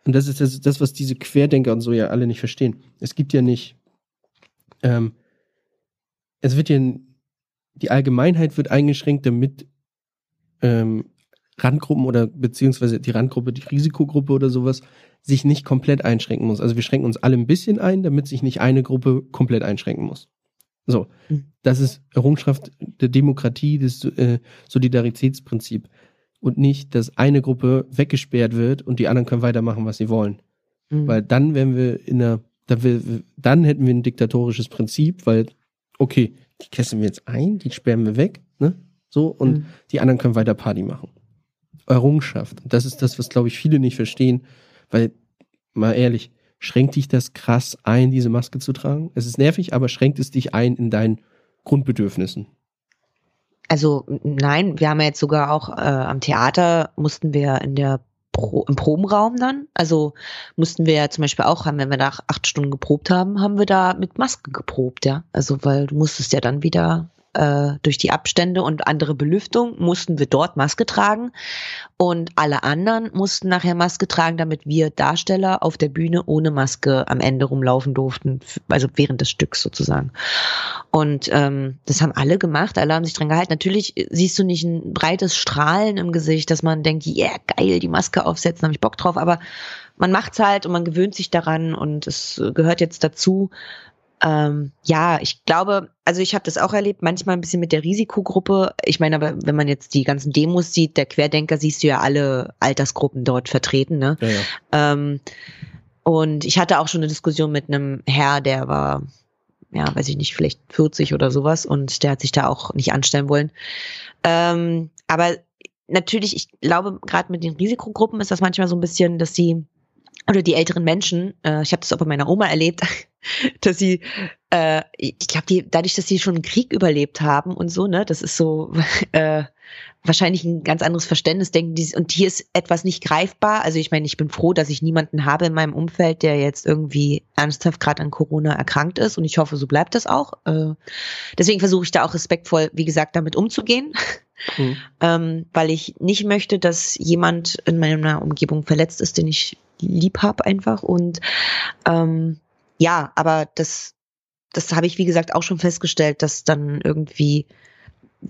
und das ist das, das, was diese Querdenker und so ja alle nicht verstehen. Es gibt ja nicht, ähm, es wird ja, die Allgemeinheit wird eingeschränkt, damit ähm, Randgruppen oder beziehungsweise die Randgruppe, die Risikogruppe oder sowas, sich nicht komplett einschränken muss. Also wir schränken uns alle ein bisschen ein, damit sich nicht eine Gruppe komplett einschränken muss. So, Mhm. das ist Errungenschaft der Demokratie, des äh, Solidaritätsprinzip. Und nicht, dass eine Gruppe weggesperrt wird und die anderen können weitermachen, was sie wollen. Mhm. Weil dann wären wir in einer, dann, wir, dann hätten wir ein diktatorisches Prinzip, weil, okay, die kesseln wir jetzt ein, die sperren wir weg, ne? So, und Mhm. die anderen können weiter Party machen. Errungenschaft. Und das ist das, was, glaube ich, viele nicht verstehen, weil, mal ehrlich, schränkt dich das krass ein, diese Maske zu tragen? Es ist nervig, aber schränkt es dich ein in deinen Grundbedürfnissen? Also nein, wir haben ja jetzt sogar auch äh, am Theater mussten wir in der Pro, im Probenraum dann, also mussten wir ja zum Beispiel auch haben, wenn wir nach acht Stunden geprobt haben, haben wir da mit Maske geprobt, ja. Also weil du musstest ja dann wieder äh, durch die Abstände und andere Belüftung mussten wir dort Maske tragen und alle anderen mussten nachher Maske tragen, damit wir Darsteller auf der Bühne ohne Maske am Ende rumlaufen durften, also während des Stücks sozusagen. Und ähm, das haben alle gemacht, alle haben sich dran gehalten. Natürlich siehst du nicht ein breites Strahlen im Gesicht, dass man denkt, ja yeah, geil, die Maske aufsetzen, habe ich Bock drauf. Aber man macht's halt und man gewöhnt sich daran und es gehört jetzt dazu. Ähm, ja, ich glaube, also ich habe das auch erlebt, manchmal ein bisschen mit der Risikogruppe. Ich meine, aber wenn man jetzt die ganzen Demos sieht, der Querdenker, siehst du ja alle Altersgruppen dort vertreten, ne? Ja, ja. Ähm, und ich hatte auch schon eine Diskussion mit einem Herr, der war, ja, weiß ich nicht, vielleicht 40 oder sowas und der hat sich da auch nicht anstellen wollen. Ähm, aber natürlich, ich glaube, gerade mit den Risikogruppen ist das manchmal so ein bisschen, dass sie oder die älteren Menschen, äh, ich habe das auch bei meiner Oma erlebt, dass sie, äh, ich glaube, die, dadurch, dass sie schon einen Krieg überlebt haben und so, ne, das ist so äh, wahrscheinlich ein ganz anderes Verständnis denken. Die, und hier ist etwas nicht greifbar. Also ich meine, ich bin froh, dass ich niemanden habe in meinem Umfeld, der jetzt irgendwie ernsthaft gerade an Corona erkrankt ist. Und ich hoffe, so bleibt das auch. Äh, deswegen versuche ich da auch respektvoll, wie gesagt, damit umzugehen. Mhm. ähm, weil ich nicht möchte, dass jemand in meiner Umgebung verletzt ist, den ich lieb hab einfach. Und ähm, ja, aber das, das habe ich, wie gesagt, auch schon festgestellt, dass dann irgendwie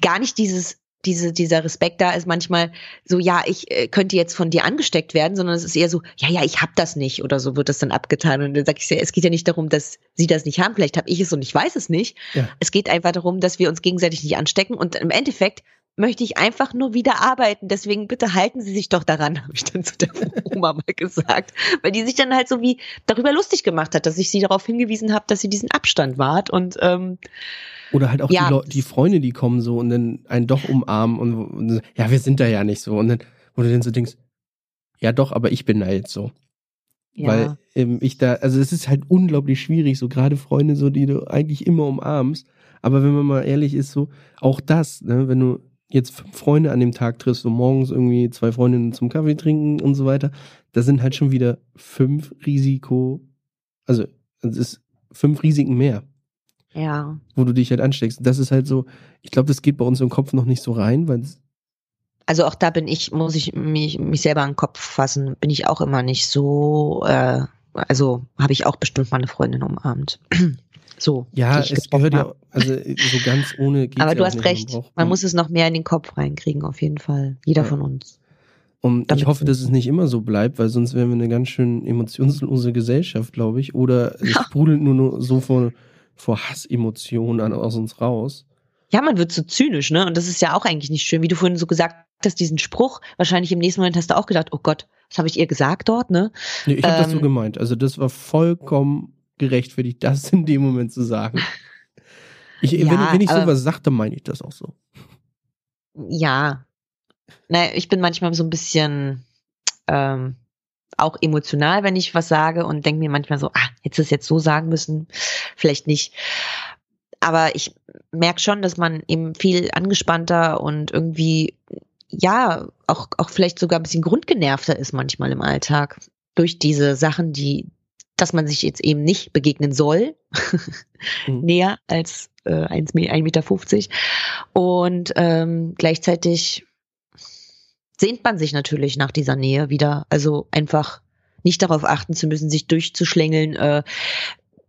gar nicht dieses diese, dieser Respekt da ist manchmal so, ja, ich äh, könnte jetzt von dir angesteckt werden, sondern es ist eher so, ja, ja, ich hab das nicht oder so wird das dann abgetan. Und dann sage ich, es geht ja nicht darum, dass sie das nicht haben, vielleicht habe ich es und ich weiß es nicht. Ja. Es geht einfach darum, dass wir uns gegenseitig nicht anstecken und im Endeffekt möchte ich einfach nur wieder arbeiten. Deswegen bitte halten Sie sich doch daran, habe ich dann zu der Oma mal gesagt. Weil die sich dann halt so wie darüber lustig gemacht hat, dass ich sie darauf hingewiesen habe, dass sie diesen Abstand wahrt. Und ähm, oder halt auch ja, die, die Freunde, die kommen so und dann einen doch umarmen und, und, ja, wir sind da ja nicht so. Und dann, wo du dann so denkst, ja doch, aber ich bin da jetzt so. Ja. Weil ähm, ich da, also es ist halt unglaublich schwierig, so gerade Freunde, so die du eigentlich immer umarmst. Aber wenn man mal ehrlich ist, so auch das, ne, wenn du jetzt fünf Freunde an dem Tag triffst, so morgens irgendwie zwei Freundinnen zum Kaffee trinken und so weiter, da sind halt schon wieder fünf Risiko, also es ist fünf Risiken mehr. Ja. Wo du dich halt ansteckst. Das ist halt so, ich glaube, das geht bei uns im Kopf noch nicht so rein, weil also auch da bin ich, muss ich mich, mich selber an den Kopf fassen, bin ich auch immer nicht so, äh, also habe ich auch bestimmt mal eine Freundin umarmt. So. Ja, es gehört ja, also so ganz ohne geht Aber du hast nicht. recht, man, man muss es noch mehr in den Kopf reinkriegen, auf jeden Fall. Jeder ja. von uns. Und ich hoffe, dass es nicht immer so bleibt, weil sonst wären wir eine ganz schön emotionslose Gesellschaft, glaube ich. Oder es sprudelt nur, nur so von vor Hassemotionen aus uns raus. Ja, man wird so zynisch, ne? Und das ist ja auch eigentlich nicht schön, wie du vorhin so gesagt hast, diesen Spruch. Wahrscheinlich im nächsten Moment hast du auch gedacht, oh Gott, was habe ich ihr gesagt dort, ne? Nee, ich habe ähm, das so ähm, gemeint. Also das war vollkommen gerechtfertigt, das in dem Moment zu sagen. Ich, ja, wenn, wenn ich sowas sage, dann meine ich das auch so. Ja. Naja, ich bin manchmal so ein bisschen ähm, auch emotional, wenn ich was sage und denke mir manchmal so, ah, hättest du es jetzt so sagen müssen, vielleicht nicht. Aber ich merke schon, dass man eben viel angespannter und irgendwie, ja, auch, auch vielleicht sogar ein bisschen grundgenervter ist manchmal im Alltag durch diese Sachen, die, dass man sich jetzt eben nicht begegnen soll, mhm. näher als äh, 1,50 Meter. Und ähm, gleichzeitig sehnt man sich natürlich nach dieser Nähe wieder. Also einfach nicht darauf achten zu müssen, sich durchzuschlängeln. Äh,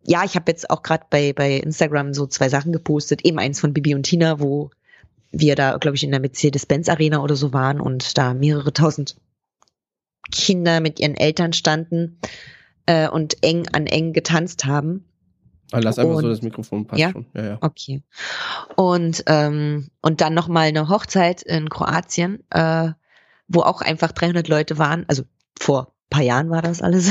ja, ich habe jetzt auch gerade bei, bei Instagram so zwei Sachen gepostet. Eben eins von Bibi und Tina, wo wir da, glaube ich, in der Mercedes-Benz-Arena oder so waren und da mehrere tausend Kinder mit ihren Eltern standen äh, und eng an eng getanzt haben. Ah, lass einfach und, so das Mikrofon passt ja? schon. Ja, ja. Okay. Und ähm, und dann noch mal eine Hochzeit in Kroatien. Äh, wo auch einfach 300 Leute waren. Also vor paar Jahren war das alles.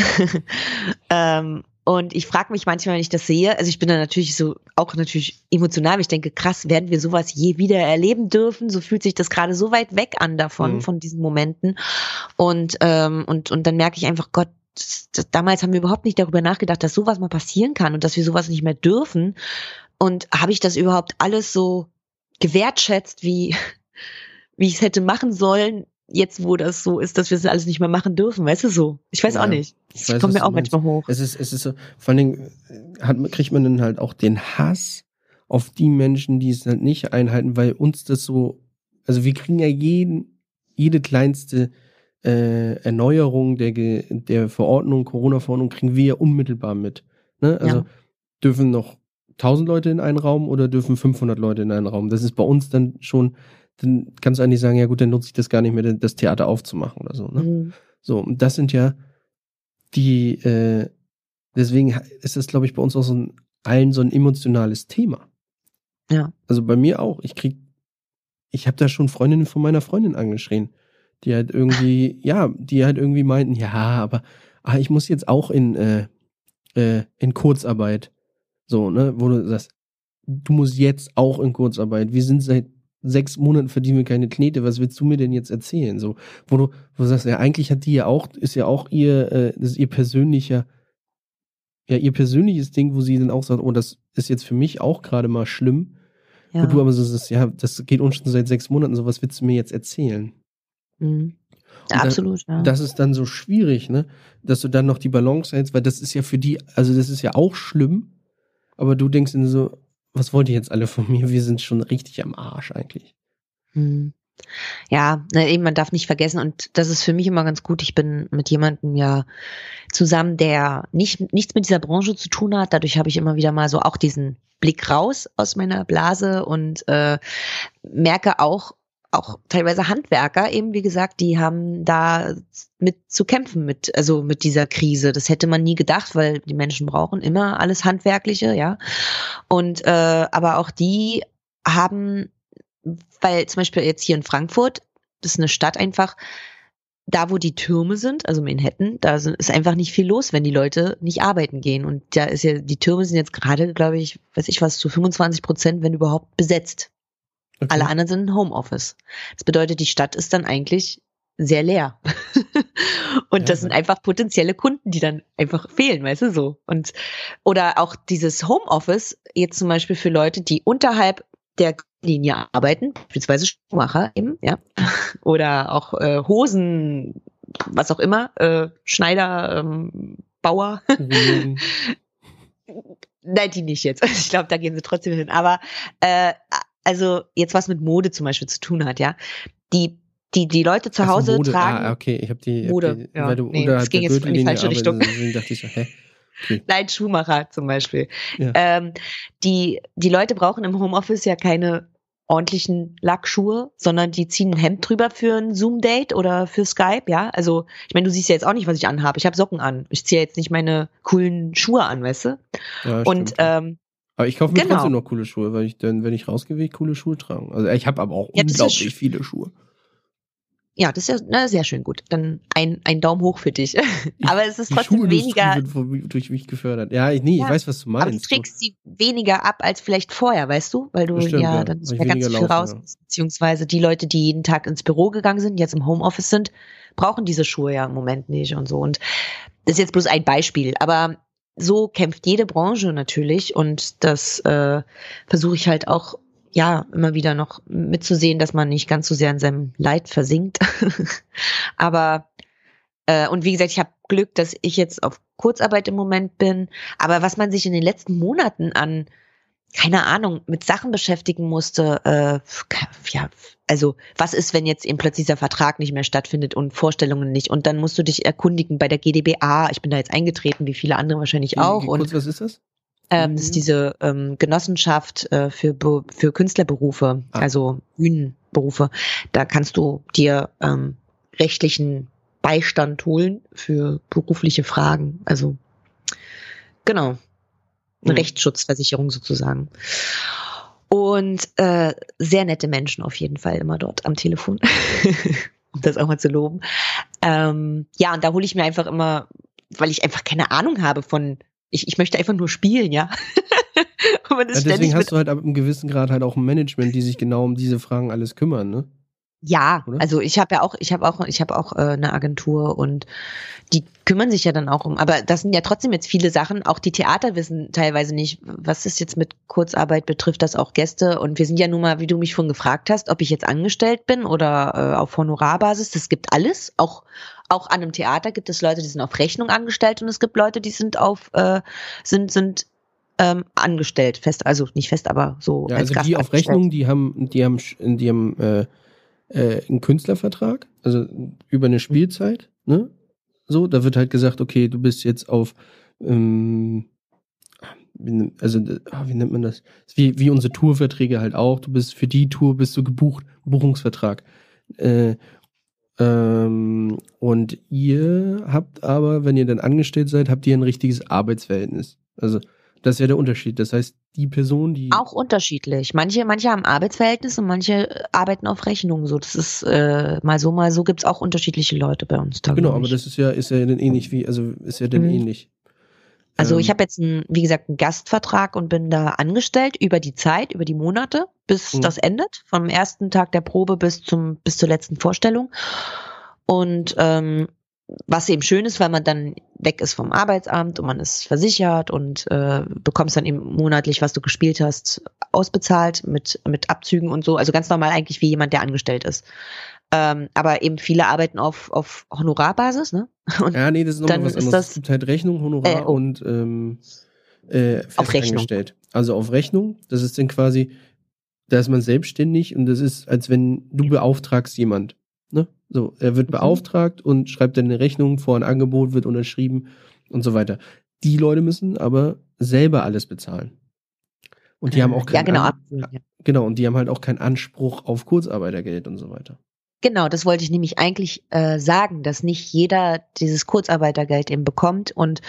ähm, und ich frage mich manchmal, wenn ich das sehe, also ich bin da natürlich so auch natürlich emotional, ich denke, krass, werden wir sowas je wieder erleben dürfen? So fühlt sich das gerade so weit weg an davon, mhm. von diesen Momenten. Und, ähm, und, und dann merke ich einfach, Gott, damals haben wir überhaupt nicht darüber nachgedacht, dass sowas mal passieren kann und dass wir sowas nicht mehr dürfen. Und habe ich das überhaupt alles so gewertschätzt, wie, wie ich es hätte machen sollen, jetzt, wo das so ist, dass wir es alles nicht mehr machen dürfen, weißt du so? Ich weiß ja, auch nicht. Das weiß, kommt mir auch manchmal hoch. Es ist, es ist so, vor allen Dingen äh, hat, kriegt man dann halt auch den Hass auf die Menschen, die es halt nicht einhalten, weil uns das so, also wir kriegen ja jeden, jede kleinste äh, Erneuerung der, der Verordnung, Corona-Verordnung, kriegen wir ja unmittelbar mit. Ne? Also ja. dürfen noch 1000 Leute in einen Raum oder dürfen 500 Leute in einen Raum? Das ist bei uns dann schon dann kannst du eigentlich sagen, ja gut, dann nutze ich das gar nicht mehr, das Theater aufzumachen oder so. Ne? Mhm. So, und das sind ja die, äh, deswegen ist das, glaube ich, bei uns auch so ein, allen so ein emotionales Thema. Ja. Also bei mir auch. Ich krieg, ich habe da schon Freundinnen von meiner Freundin angeschrien, die halt irgendwie, ja, die halt irgendwie meinten, ja, aber ah, ich muss jetzt auch in, äh, äh, in Kurzarbeit. So, ne, wo du sagst, du musst jetzt auch in Kurzarbeit. Wir sind seit sechs Monaten verdienen wir keine Knete, was willst du mir denn jetzt erzählen? So, wo du, wo du sagst, ja, eigentlich hat die ja auch, ist ja auch ihr, äh, das ist ihr persönlicher, ja, ihr persönliches Ding, wo sie dann auch sagt, oh, das ist jetzt für mich auch gerade mal schlimm. Ja. Wo du aber so sagst, ja, das geht uns schon seit sechs Monaten, so was willst du mir jetzt erzählen? Mhm. Ja, absolut, ja. Das ist dann so schwierig, ne? Dass du dann noch die Balance hältst, weil das ist ja für die, also das ist ja auch schlimm, aber du denkst in so, was wollt ihr jetzt alle von mir? Wir sind schon richtig am Arsch eigentlich. Hm. Ja, eben, man darf nicht vergessen, und das ist für mich immer ganz gut. Ich bin mit jemandem ja zusammen, der nicht, nichts mit dieser Branche zu tun hat. Dadurch habe ich immer wieder mal so auch diesen Blick raus aus meiner Blase und äh, merke auch, auch teilweise Handwerker eben, wie gesagt, die haben da mit zu kämpfen mit, also mit dieser Krise. Das hätte man nie gedacht, weil die Menschen brauchen immer alles Handwerkliche, ja. Und äh, aber auch die haben, weil zum Beispiel jetzt hier in Frankfurt, das ist eine Stadt einfach, da wo die Türme sind, also Manhattan, da ist einfach nicht viel los, wenn die Leute nicht arbeiten gehen. Und da ist ja, die Türme sind jetzt gerade, glaube ich, weiß ich was, zu 25 Prozent, wenn überhaupt, besetzt. Okay. Alle anderen sind im Homeoffice. Das bedeutet, die Stadt ist dann eigentlich sehr leer. und ja, das sind einfach potenzielle Kunden, die dann einfach fehlen, weißt du so. Und oder auch dieses Homeoffice jetzt zum Beispiel für Leute, die unterhalb der Linie arbeiten, beispielsweise Schuhmacher eben, ja, oder auch äh, Hosen, was auch immer, äh, Schneider, ähm, Bauer. Nein, die nicht jetzt. Ich glaube, da gehen sie trotzdem hin. Aber äh, also jetzt was mit Mode zum Beispiel zu tun hat, ja. Die die die Leute zu Hause also Mode. tragen. Ah, okay, ich habe die Mode. Die, ja. weil du nee, das ging jetzt in die falsche Richtung. Deswegen dachte ich so, hä? Okay. Nein, Schuhmacher zum Beispiel. Ja. Ähm, die, die Leute brauchen im Homeoffice ja keine ordentlichen Lackschuhe, sondern die ziehen ein Hemd drüber für ein Zoom-Date oder für Skype, ja. Also, ich meine, du siehst ja jetzt auch nicht, was ich anhabe. Ich habe Socken an. Ich ziehe jetzt nicht meine coolen Schuhe an, weißt du? Ja, Und ähm, aber ich kaufe mir genau. trotzdem noch coole Schuhe, weil ich dann, wenn ich rausgehe, will ich coole Schuhe tragen. Also ich habe aber auch ja, unglaublich viele Schuhe. Ja, das ist ja na, sehr schön gut. Dann ein, ein Daumen hoch für dich. aber es ist trotzdem weniger. Wird durch mich gefördert. Ja, ich, nee, ja, ich weiß, was du meinst. Aber du trägst sie weniger ab als vielleicht vorher, weißt du? Weil du Bestimmt, ja, ja, dann nicht mehr ganz viel raus ja. Beziehungsweise die Leute, die jeden Tag ins Büro gegangen sind, jetzt im Homeoffice sind, brauchen diese Schuhe ja im Moment nicht und so. Und das ist jetzt bloß ein Beispiel. Aber so kämpft jede Branche natürlich und das äh, versuche ich halt auch ja immer wieder noch mitzusehen, dass man nicht ganz so sehr in seinem Leid versinkt. aber äh, und wie gesagt, ich habe Glück, dass ich jetzt auf Kurzarbeit im Moment bin. Aber was man sich in den letzten Monaten an keine Ahnung, mit Sachen beschäftigen musste, äh, ja, also was ist, wenn jetzt eben plötzlich dieser Vertrag nicht mehr stattfindet und Vorstellungen nicht und dann musst du dich erkundigen bei der GdBA, ich bin da jetzt eingetreten, wie viele andere wahrscheinlich auch. Kurz, was ist das? Ähm, das ist diese ähm, Genossenschaft äh, für, für Künstlerberufe, ah. also Bühnenberufe. Da kannst du dir ähm, rechtlichen Beistand holen für berufliche Fragen. Also genau eine mhm. Rechtsschutzversicherung sozusagen. Und äh, sehr nette Menschen auf jeden Fall immer dort am Telefon, um das auch mal zu loben. Ähm, ja, und da hole ich mir einfach immer, weil ich einfach keine Ahnung habe von, ich, ich möchte einfach nur spielen, ja. ja deswegen hast du halt ab einem gewissen Grad halt auch ein Management, die sich genau um diese Fragen alles kümmern, ne? Ja, Oder? also ich habe ja auch, ich habe auch, ich habe auch äh, eine Agentur und die kümmern sich ja dann auch um. Aber das sind ja trotzdem jetzt viele Sachen. Auch die Theater wissen teilweise nicht, was ist jetzt mit Kurzarbeit betrifft, das auch Gäste. Und wir sind ja nun mal, wie du mich schon gefragt hast, ob ich jetzt angestellt bin oder äh, auf Honorarbasis. Das gibt alles. Auch auch an einem Theater gibt es Leute, die sind auf Rechnung angestellt und es gibt Leute, die sind auf äh, sind sind ähm, angestellt fest, also nicht fest, aber so. Ja, also die auf Rechnung, die haben die haben die haben äh, äh, einen Künstlervertrag, also über eine Spielzeit, ne? So, da wird halt gesagt, okay, du bist jetzt auf, ähm, also ah, wie nennt man das? Wie, wie unsere Tourverträge halt auch. Du bist für die Tour bist du gebucht, Buchungsvertrag. Äh, ähm, und ihr habt aber, wenn ihr dann angestellt seid, habt ihr ein richtiges Arbeitsverhältnis. Also das ja der Unterschied. Das heißt, die Person, die. Auch unterschiedlich. Manche, manche haben Arbeitsverhältnis und manche arbeiten auf Rechnung. So, das ist äh, mal so, mal so gibt es auch unterschiedliche Leute bei uns da. Genau, aber das ist ja, ist ja dann ähnlich wie, also ist ja dann mhm. ähnlich. Also ähm, ich habe jetzt, einen, wie gesagt, einen Gastvertrag und bin da angestellt über die Zeit, über die Monate. bis mhm. das endet, vom ersten Tag der Probe bis zum bis zur letzten Vorstellung. Und ähm, was eben schön ist, weil man dann weg ist vom Arbeitsamt und man ist versichert und äh, bekommst dann eben monatlich, was du gespielt hast, ausbezahlt mit, mit Abzügen und so. Also ganz normal eigentlich wie jemand, der angestellt ist. Ähm, aber eben viele arbeiten auf, auf Honorarbasis, ne? Und ja, nee, das ist nochmal was anderes. Das, es gibt halt Rechnung, Honorar äh, oh. und ähm, äh, auf Rechnung. Also auf Rechnung, das ist dann quasi, da ist man selbstständig und das ist, als wenn du beauftragst jemand. Ne? So, er wird mhm. beauftragt und schreibt dann eine Rechnung vor ein Angebot, wird unterschrieben und so weiter. Die Leute müssen aber selber alles bezahlen. Und die haben auch keinen, ja, genau. An genau, und die haben halt auch keinen Anspruch auf Kurzarbeitergeld und so weiter. Genau, das wollte ich nämlich eigentlich äh, sagen, dass nicht jeder dieses Kurzarbeitergeld eben bekommt und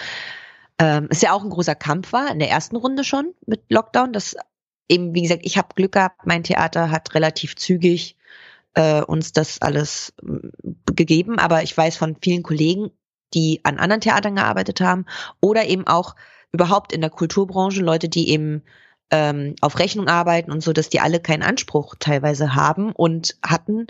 ähm, es ja auch ein großer Kampf war in der ersten Runde schon mit Lockdown. Das eben, wie gesagt, ich habe Glück gehabt, mein Theater hat relativ zügig äh, uns das alles äh, gegeben. Aber ich weiß von vielen Kollegen, die an anderen Theatern gearbeitet haben oder eben auch überhaupt in der Kulturbranche, Leute, die eben ähm, auf Rechnung arbeiten und so, dass die alle keinen Anspruch teilweise haben und hatten.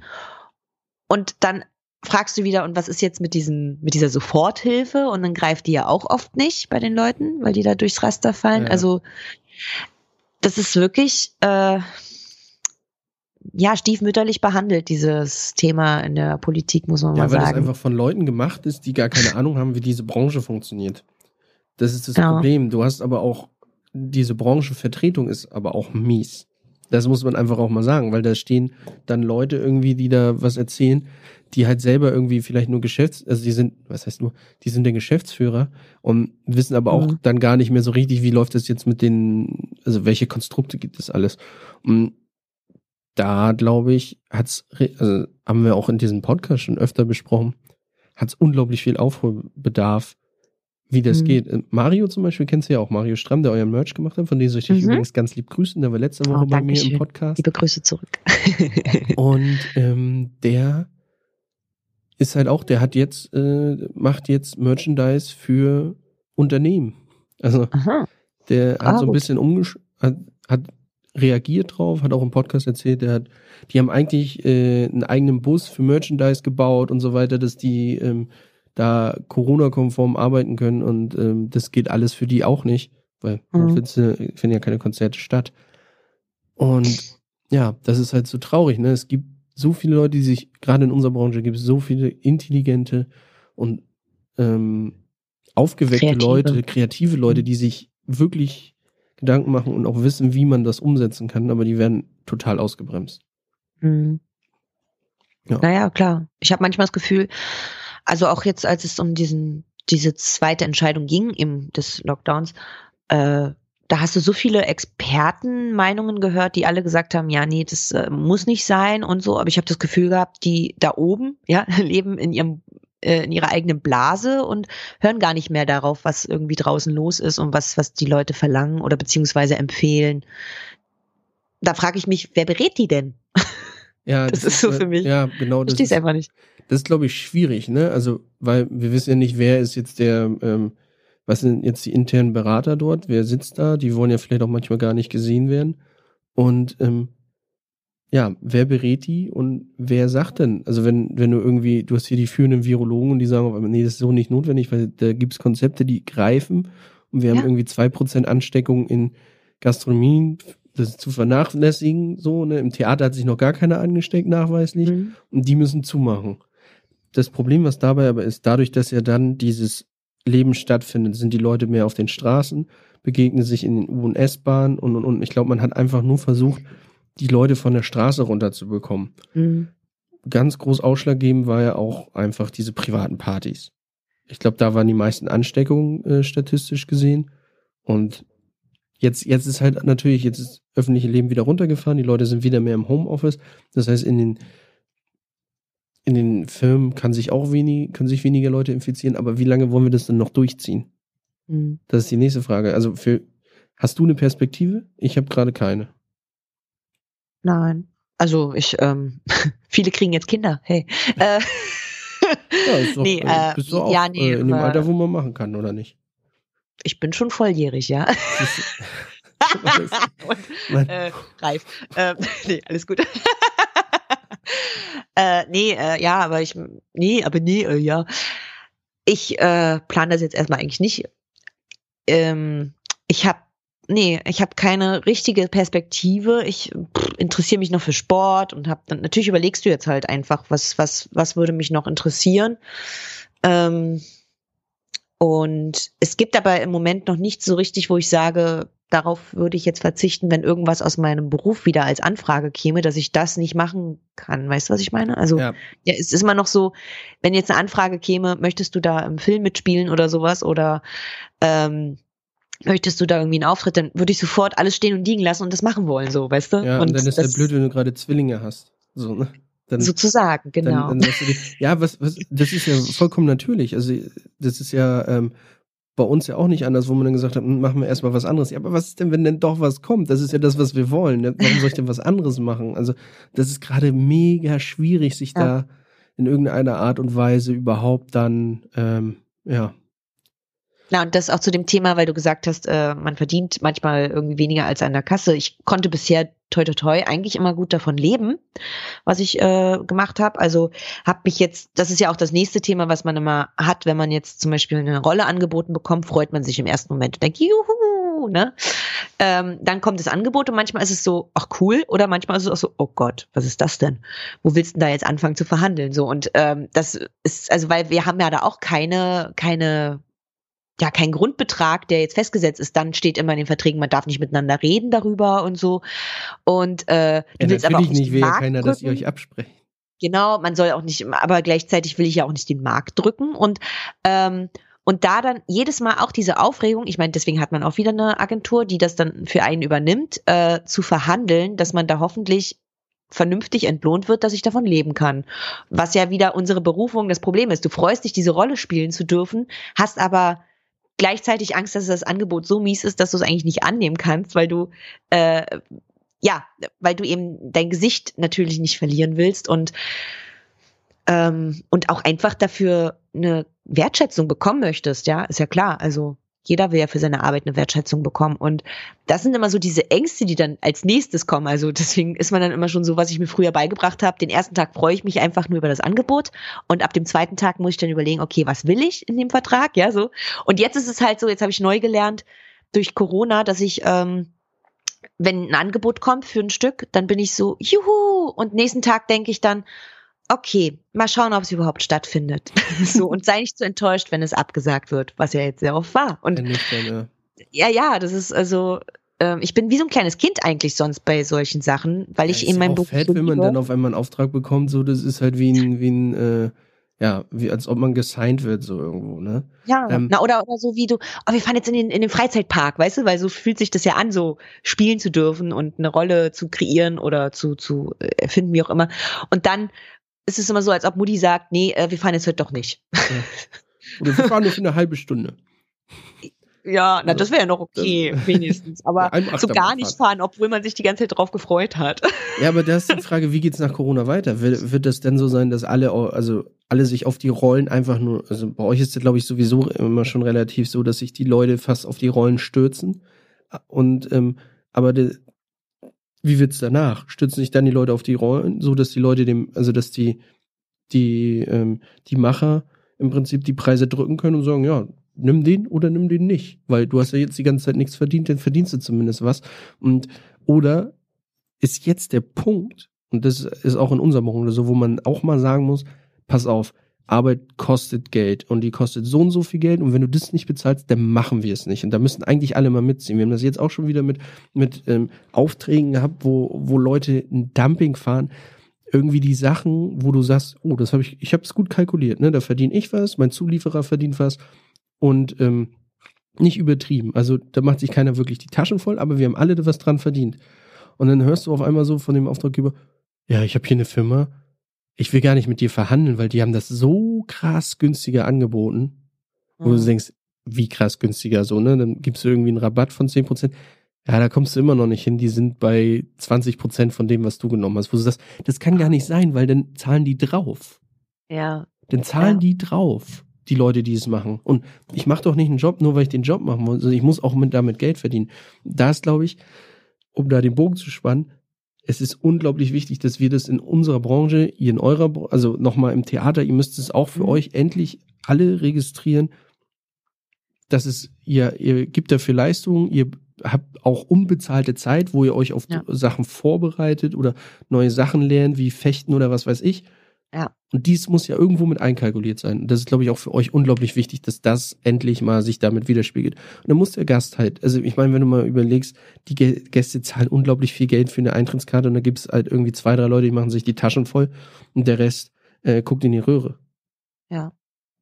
Und dann fragst du wieder, und was ist jetzt mit diesem, mit dieser Soforthilfe? Und dann greift die ja auch oft nicht bei den Leuten, weil die da durchs Raster fallen. Ja. Also das ist wirklich, äh, ja, stiefmütterlich behandelt, dieses Thema in der Politik, muss man ja, mal sagen. Ja, weil das einfach von Leuten gemacht ist, die gar keine Ahnung haben, wie diese Branche funktioniert. Das ist das ja. Problem. Du hast aber auch, diese Branchenvertretung ist aber auch mies. Das muss man einfach auch mal sagen, weil da stehen dann Leute irgendwie, die da was erzählen, die halt selber irgendwie vielleicht nur Geschäfts-, also die sind, was heißt nur, die sind der Geschäftsführer und wissen aber auch mhm. dann gar nicht mehr so richtig, wie läuft das jetzt mit den, also welche Konstrukte gibt es alles. Und da glaube ich, hat's, also haben wir auch in diesem Podcast schon öfter besprochen, hat es unglaublich viel Aufholbedarf, wie das mhm. geht. Äh, Mario zum Beispiel kennst du ja auch, Mario Stramm, der euren Merch gemacht hat, von dem soll ich dich mhm. übrigens ganz lieb grüßen, der war letzte Woche oh, bei mir schön. im Podcast. Liebe Grüße zurück. Und ähm, der ist halt auch, der hat jetzt, äh, macht jetzt Merchandise für Unternehmen. Also Aha. der hat ah, so ein bisschen umgesch hat, hat reagiert drauf, hat auch im Podcast erzählt, der hat, die haben eigentlich äh, einen eigenen Bus für Merchandise gebaut und so weiter, dass die ähm, da Corona-konform arbeiten können und ähm, das geht alles für die auch nicht, weil mhm. finden ja keine Konzerte statt. Und ja, das ist halt so traurig, ne? Es gibt so viele Leute, die sich, gerade in unserer Branche gibt es so viele intelligente und ähm, aufgeweckte kreative. Leute, kreative Leute, die sich wirklich Gedanken machen und auch wissen, wie man das umsetzen kann, aber die werden total ausgebremst. Mhm. Ja. Naja, klar. Ich habe manchmal das Gefühl, also auch jetzt, als es um diesen, diese zweite Entscheidung ging im des Lockdowns, äh, da hast du so viele Expertenmeinungen gehört, die alle gesagt haben, ja, nee, das äh, muss nicht sein und so. Aber ich habe das Gefühl gehabt, die da oben, ja, leben in ihrem äh, in ihrer eigenen Blase und hören gar nicht mehr darauf, was irgendwie draußen los ist und was, was die Leute verlangen oder beziehungsweise empfehlen. Da frage ich mich, wer berät die denn? Ja, das, das ist so für mich. Ja, genau. Das ist einfach nicht. Das ist, glaube ich, schwierig, ne? Also, weil wir wissen ja nicht, wer ist jetzt der, ähm, was sind jetzt die internen Berater dort? Wer sitzt da? Die wollen ja vielleicht auch manchmal gar nicht gesehen werden. Und ähm, ja, wer berät die und wer sagt denn? Also wenn, wenn du irgendwie, du hast hier die führenden Virologen und die sagen, nee, das ist so nicht notwendig, weil da gibt's Konzepte, die greifen und wir ja. haben irgendwie zwei Prozent Ansteckung in Gastronomie, das ist zu vernachlässigen, so, ne? Im Theater hat sich noch gar keiner angesteckt, nachweislich, mhm. und die müssen zumachen. Das Problem, was dabei aber ist, dadurch, dass ja dann dieses Leben stattfindet, sind die Leute mehr auf den Straßen, begegnen sich in den U- und S-Bahnen und, und, und. Ich glaube, man hat einfach nur versucht, die Leute von der Straße runterzubekommen. Mhm. Ganz groß ausschlaggebend war ja auch einfach diese privaten Partys. Ich glaube, da waren die meisten Ansteckungen äh, statistisch gesehen. Und jetzt, jetzt ist halt natürlich, jetzt ist öffentliche Leben wieder runtergefahren, die Leute sind wieder mehr im Homeoffice. Das heißt, in den, in den Firmen kann sich auch wenig, können sich weniger Leute infizieren, aber wie lange wollen wir das denn noch durchziehen? Mhm. Das ist die nächste Frage. Also für, hast du eine Perspektive? Ich habe gerade keine. Nein. Also ich, ähm, viele kriegen jetzt Kinder. Hey. Äh, ja, ist doch, nee, äh, bist du auch ja, nee, äh, in dem Alter, wo man machen kann, oder nicht? Ich bin schon volljährig, ja. und, äh, Reif. Äh, nee, alles gut. äh, nee, äh, ja, aber ich, nee, aber nee, äh, ja. Ich äh, plane das jetzt erstmal eigentlich nicht. Ähm, ich habe nee, ich habe keine richtige Perspektive. Ich interessiere mich noch für Sport und habe dann natürlich überlegst du jetzt halt einfach, was was was würde mich noch interessieren. Ähm, und es gibt aber im Moment noch nicht so richtig, wo ich sage, darauf würde ich jetzt verzichten, wenn irgendwas aus meinem Beruf wieder als Anfrage käme, dass ich das nicht machen kann. Weißt du, was ich meine? Also ja. ja, es ist immer noch so, wenn jetzt eine Anfrage käme, möchtest du da im Film mitspielen oder sowas oder ähm, möchtest du da irgendwie einen Auftritt, dann würde ich sofort alles stehen und liegen lassen und das machen wollen, so, weißt du? Ja, und, und dann ist das blöd, wenn du gerade Zwillinge hast. So, ne? Dann, Sozusagen, genau. Dann, dann die, ja, was, was, das ist ja vollkommen natürlich. Also, das ist ja ähm, bei uns ja auch nicht anders, wo man dann gesagt hat, hm, machen wir erstmal was anderes. Ja, aber was ist denn, wenn denn doch was kommt? Das ist ja das, was wir wollen. Ne? Warum soll ich denn was anderes machen? Also, das ist gerade mega schwierig, sich ja. da in irgendeiner Art und Weise überhaupt dann, ähm, ja, na, und das auch zu dem Thema, weil du gesagt hast, äh, man verdient manchmal irgendwie weniger als an der Kasse. Ich konnte bisher toi toi toi eigentlich immer gut davon leben, was ich äh, gemacht habe. Also habe mich jetzt, das ist ja auch das nächste Thema, was man immer hat, wenn man jetzt zum Beispiel eine Rolle angeboten bekommt, freut man sich im ersten Moment und denkt, juhu, ne? Ähm, dann kommt das Angebot und manchmal ist es so, ach cool, oder manchmal ist es auch so, oh Gott, was ist das denn? Wo willst du denn da jetzt anfangen zu verhandeln? So und ähm, das ist, also weil wir haben ja da auch keine, keine ja kein Grundbetrag, der jetzt festgesetzt ist, dann steht immer in den Verträgen, man darf nicht miteinander reden darüber und so. Und äh, du ja, willst aber auch nicht will ja keiner, drücken. dass ihr euch absprecht. Genau, man soll auch nicht, aber gleichzeitig will ich ja auch nicht den Markt drücken und ähm, und da dann jedes Mal auch diese Aufregung, ich meine, deswegen hat man auch wieder eine Agentur, die das dann für einen übernimmt, äh, zu verhandeln, dass man da hoffentlich vernünftig entlohnt wird, dass ich davon leben kann. Was ja wieder unsere Berufung das Problem ist. Du freust dich, diese Rolle spielen zu dürfen, hast aber gleichzeitig Angst, dass das Angebot so mies ist, dass du es eigentlich nicht annehmen kannst, weil du äh, ja, weil du eben dein Gesicht natürlich nicht verlieren willst und ähm, und auch einfach dafür eine Wertschätzung bekommen möchtest, ja, ist ja klar. Also jeder will ja für seine Arbeit eine Wertschätzung bekommen. Und das sind immer so diese Ängste, die dann als nächstes kommen. Also deswegen ist man dann immer schon so, was ich mir früher beigebracht habe. Den ersten Tag freue ich mich einfach nur über das Angebot. Und ab dem zweiten Tag muss ich dann überlegen, okay, was will ich in dem Vertrag? Ja, so. Und jetzt ist es halt so, jetzt habe ich neu gelernt durch Corona, dass ich, ähm, wenn ein Angebot kommt für ein Stück, dann bin ich so, juhu. Und nächsten Tag denke ich dann, okay, mal schauen, ob es überhaupt stattfindet. so, und sei nicht zu enttäuscht, wenn es abgesagt wird, was ja jetzt sehr oft war. Und ja, ja, das ist also, ähm, ich bin wie so ein kleines Kind eigentlich sonst bei solchen Sachen, weil ja, ich in meinem Beruf. Fett, wenn man dann auf einmal einen Auftrag bekommt, so, das ist halt wie ein, wie ein, äh, ja, wie als ob man gesigned wird, so irgendwo, ne? Ja, ähm, na, oder, oder so wie du, oh, wir fahren jetzt in den, in den Freizeitpark, weißt du, weil so fühlt sich das ja an, so spielen zu dürfen und eine Rolle zu kreieren oder zu, zu erfinden, wie auch immer. Und dann ist es immer so, als ob Mutti sagt, nee, äh, wir fahren jetzt heute doch nicht. Ja. Oder wir fahren nur für eine halbe Stunde. Ja, na, das wäre ja noch okay, wenigstens. Aber so gar nicht fahren, obwohl man sich die ganze Zeit drauf gefreut hat. Ja, aber da ist die Frage, wie geht's nach Corona weiter? Wird, wird das denn so sein, dass alle, also alle sich auf die Rollen einfach nur, also bei euch ist es, glaube ich, sowieso immer schon relativ so, dass sich die Leute fast auf die Rollen stürzen. Und ähm, aber de, wie wird's danach? Stützen sich dann die Leute auf die Rollen, so dass die Leute dem, also dass die, die, ähm, die Macher im Prinzip die Preise drücken können und sagen, ja, nimm den oder nimm den nicht, weil du hast ja jetzt die ganze Zeit nichts verdient, dann verdienst du zumindest was. Und oder ist jetzt der Punkt, und das ist auch in unserer Branche so, wo man auch mal sagen muss, pass auf, Arbeit kostet Geld und die kostet so und so viel Geld und wenn du das nicht bezahlst, dann machen wir es nicht. Und da müssen eigentlich alle mal mitziehen. Wir haben das jetzt auch schon wieder mit, mit ähm, Aufträgen gehabt, wo, wo Leute ein Dumping fahren. Irgendwie die Sachen, wo du sagst, oh, das habe ich, ich habe es gut kalkuliert, ne? Da verdiene ich was, mein Zulieferer verdient was und ähm, nicht übertrieben. Also da macht sich keiner wirklich die Taschen voll, aber wir haben alle was dran verdient. Und dann hörst du auf einmal so von dem Auftraggeber, ja, ich habe hier eine Firma, ich will gar nicht mit dir verhandeln, weil die haben das so krass günstiger angeboten, wo mhm. du denkst, wie krass günstiger so, ne? Dann gibst du irgendwie einen Rabatt von 10%. Ja, da kommst du immer noch nicht hin. Die sind bei 20% von dem, was du genommen hast. Wo du sagst, das kann gar nicht sein, weil dann zahlen die drauf. Ja. Dann zahlen ja. die drauf. die Leute, die es machen. Und ich mache doch nicht einen Job, nur weil ich den Job machen muss. Also ich muss auch mit, damit Geld verdienen. Da ist, glaube ich, um da den Bogen zu spannen, es ist unglaublich wichtig, dass wir das in unserer Branche, ihr in eurer, also nochmal im Theater, ihr müsst es auch für mhm. euch endlich alle registrieren, dass es, ihr, ihr gibt dafür Leistungen, ihr habt auch unbezahlte Zeit, wo ihr euch auf ja. Sachen vorbereitet oder neue Sachen lernt, wie Fechten oder was weiß ich. Ja. Und dies muss ja irgendwo mit einkalkuliert sein. Und das ist, glaube ich, auch für euch unglaublich wichtig, dass das endlich mal sich damit widerspiegelt. Und dann muss der Gast halt, also ich meine, wenn du mal überlegst, die Gäste zahlen unglaublich viel Geld für eine Eintrittskarte und da gibt es halt irgendwie zwei, drei Leute, die machen sich die Taschen voll und der Rest äh, guckt in die Röhre. Ja.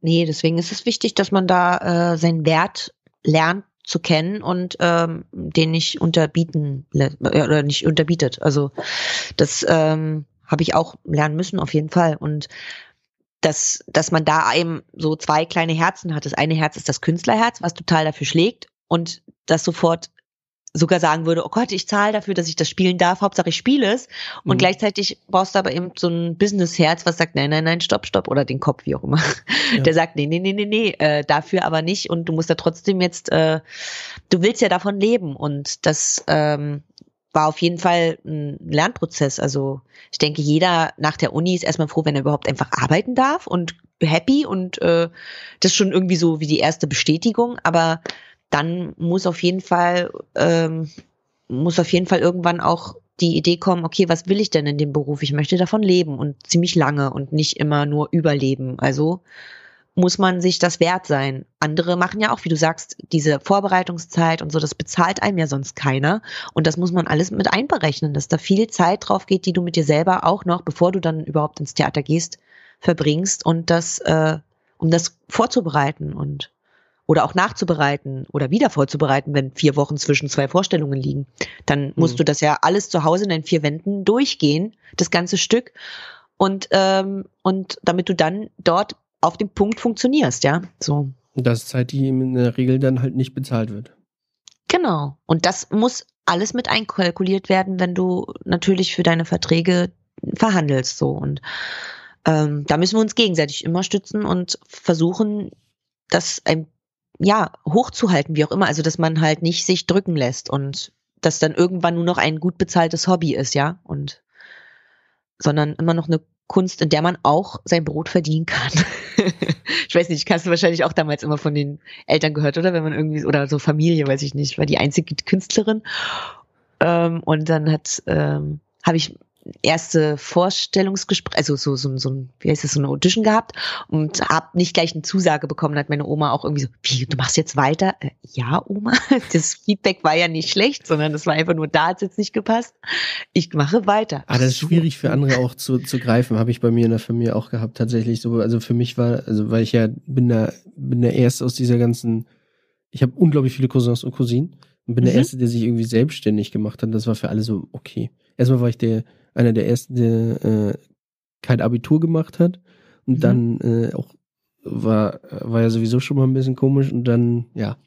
Nee, deswegen ist es wichtig, dass man da äh, seinen Wert lernt zu kennen und ähm, den nicht unterbieten äh, oder nicht unterbietet. Also das ähm, habe ich auch lernen müssen, auf jeden Fall. Und dass, dass man da eben so zwei kleine Herzen hat. Das eine Herz ist das Künstlerherz, was total dafür schlägt und das sofort sogar sagen würde, oh Gott, ich zahle dafür, dass ich das spielen darf, Hauptsache ich spiele es. Und mhm. gleichzeitig brauchst du aber eben so ein Business-Herz, was sagt, nein, nein, nein, stopp, stopp, oder den Kopf, wie auch immer. Ja. Der sagt, nee, nee, nee, nee, nee, äh, dafür aber nicht. Und du musst da trotzdem jetzt, äh, du willst ja davon leben. Und das ähm, war auf jeden Fall ein Lernprozess. Also ich denke, jeder nach der Uni ist erstmal froh, wenn er überhaupt einfach arbeiten darf und happy und äh, das ist schon irgendwie so wie die erste Bestätigung. Aber dann muss auf jeden Fall ähm, muss auf jeden Fall irgendwann auch die Idee kommen, okay, was will ich denn in dem Beruf? Ich möchte davon leben und ziemlich lange und nicht immer nur überleben. Also muss man sich das wert sein. Andere machen ja auch, wie du sagst, diese Vorbereitungszeit und so, das bezahlt einem ja sonst keiner. Und das muss man alles mit einberechnen, dass da viel Zeit drauf geht, die du mit dir selber auch noch, bevor du dann überhaupt ins Theater gehst, verbringst und das, äh, um das vorzubereiten und oder auch nachzubereiten oder wieder vorzubereiten, wenn vier Wochen zwischen zwei Vorstellungen liegen. Dann musst mhm. du das ja alles zu Hause in den vier Wänden durchgehen, das ganze Stück. Und, ähm, und damit du dann dort auf dem Punkt funktionierst, ja. So. Das ist Zeit, die in der Regel dann halt nicht bezahlt wird. Genau. Und das muss alles mit einkalkuliert werden, wenn du natürlich für deine Verträge verhandelst, so. Und ähm, da müssen wir uns gegenseitig immer stützen und versuchen, das ein, ja, hochzuhalten, wie auch immer. Also, dass man halt nicht sich drücken lässt und das dann irgendwann nur noch ein gut bezahltes Hobby ist, ja. Und sondern immer noch eine Kunst, in der man auch sein Brot verdienen kann. ich weiß nicht, hast du wahrscheinlich auch damals immer von den Eltern gehört, oder? Wenn man irgendwie, oder so Familie, weiß ich nicht, war die einzige Künstlerin. Ähm, und dann hat, ähm, habe ich erste Vorstellungsgespräch, also so, so, so ein, wie heißt das, so eine Audition gehabt und hab nicht gleich eine Zusage bekommen, hat meine Oma auch irgendwie so, wie, du machst jetzt weiter? Äh, ja, Oma. Das Feedback war ja nicht schlecht, sondern das war einfach nur, da hat jetzt nicht gepasst. Ich mache weiter. Ah, das ist schwierig für andere auch zu, zu greifen, habe ich bei mir in der Familie auch gehabt, tatsächlich so. Also für mich war, also weil ich ja bin der, bin der Erste aus dieser ganzen, ich habe unglaublich viele Cousins und Cousinen und bin mhm. der Erste, der sich irgendwie selbstständig gemacht hat. Das war für alle so, okay. Erstmal war ich der, einer der ersten, der äh, kein Abitur gemacht hat. Und mhm. dann äh, auch war, war ja sowieso schon mal ein bisschen komisch und dann, ja,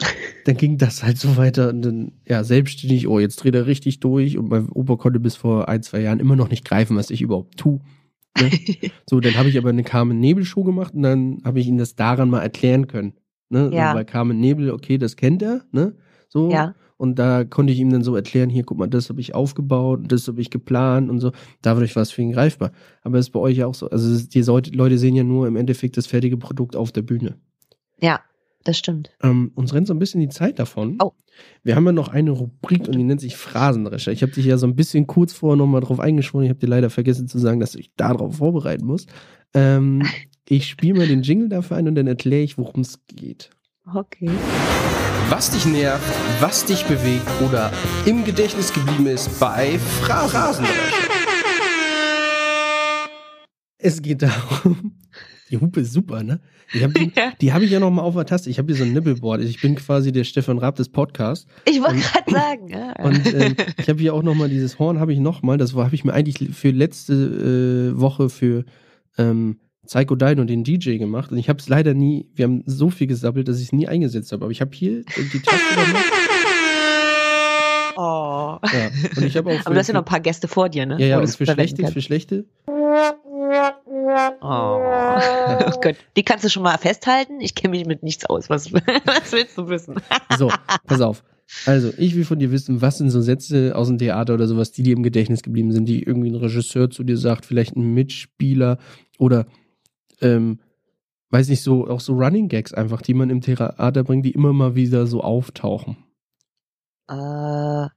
dann ging das halt so weiter und dann, ja, selbstständig, oh, jetzt dreht er richtig durch und mein Opa konnte bis vor ein, zwei Jahren immer noch nicht greifen, was ich überhaupt tue. Ne? so, dann habe ich aber eine Carmen Nebel Show gemacht und dann habe ich ihm das daran mal erklären können. Ne? Ja. So, bei Carmen Nebel, okay, das kennt er, ne? So. Ja. Und da konnte ich ihm dann so erklären, hier, guck mal, das habe ich aufgebaut, das habe ich geplant und so. Dadurch war es für ihn greifbar. Aber das ist bei euch ja auch so. Also die Leute sehen ja nur im Endeffekt das fertige Produkt auf der Bühne. Ja, das stimmt. Ähm, uns rennt so ein bisschen die Zeit davon. Oh. Wir haben ja noch eine Rubrik und die nennt sich Phrasendrescher. Ich habe dich ja so ein bisschen kurz vorher nochmal drauf eingeschworen. Ich habe dir leider vergessen zu sagen, dass du dich darauf vorbereiten musst. Ähm, ich spiele mal den Jingle dafür ein und dann erkläre ich, worum es geht. Okay. Was dich nervt, was dich bewegt oder im Gedächtnis geblieben ist bei Phrasen. Es geht darum. Die Hupe ist super, ne? Ich hab die ja. die habe ich ja noch mal auf der Taste. Ich habe hier so ein Nibbelboard. Ich bin quasi der Stefan Raab des Podcasts. Ich wollte gerade sagen. Ja. Und ähm, ich habe hier auch noch mal dieses Horn. Habe ich noch mal. Das habe ich mir eigentlich für letzte äh, Woche für ähm, Psycho Dine und den DJ gemacht und ich habe es leider nie, wir haben so viel gesammelt, dass ich es nie eingesetzt habe, aber ich habe hier die Taste gemacht. Oh. Ja. Und ich auch aber du hast ja noch ein paar Gäste vor dir, ne? Ja, ja, und für schlechte, für schlechte. Oh. Oh Gott, die kannst du schon mal festhalten. Ich kenne mich mit nichts aus. Was, was willst du wissen? So, pass auf. Also, ich will von dir wissen, was sind so Sätze aus dem Theater oder sowas, die dir im Gedächtnis geblieben sind, die irgendwie ein Regisseur zu dir sagt, vielleicht ein Mitspieler oder, ähm, weiß nicht, so, auch so Running Gags einfach, die man im Theater bringt, die immer mal wieder so auftauchen. Äh,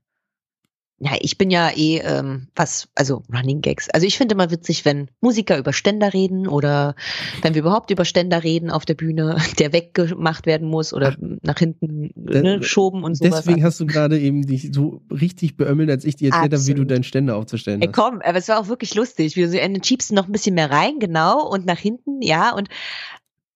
ja, ich bin ja eh, ähm, was, also Running Gags. Also ich finde immer witzig, wenn Musiker über Ständer reden oder wenn wir überhaupt über Ständer reden auf der Bühne, der weggemacht werden muss oder Ach, nach hinten ne, schoben und sowas. Deswegen hast du gerade eben dich so richtig beömmelt, als ich dir erzählt habe, wie du deinen Ständer aufzustellen hast. Ey, komm, aber es war auch wirklich lustig. Wir so, schiebst noch ein bisschen mehr rein, genau, und nach hinten, ja, und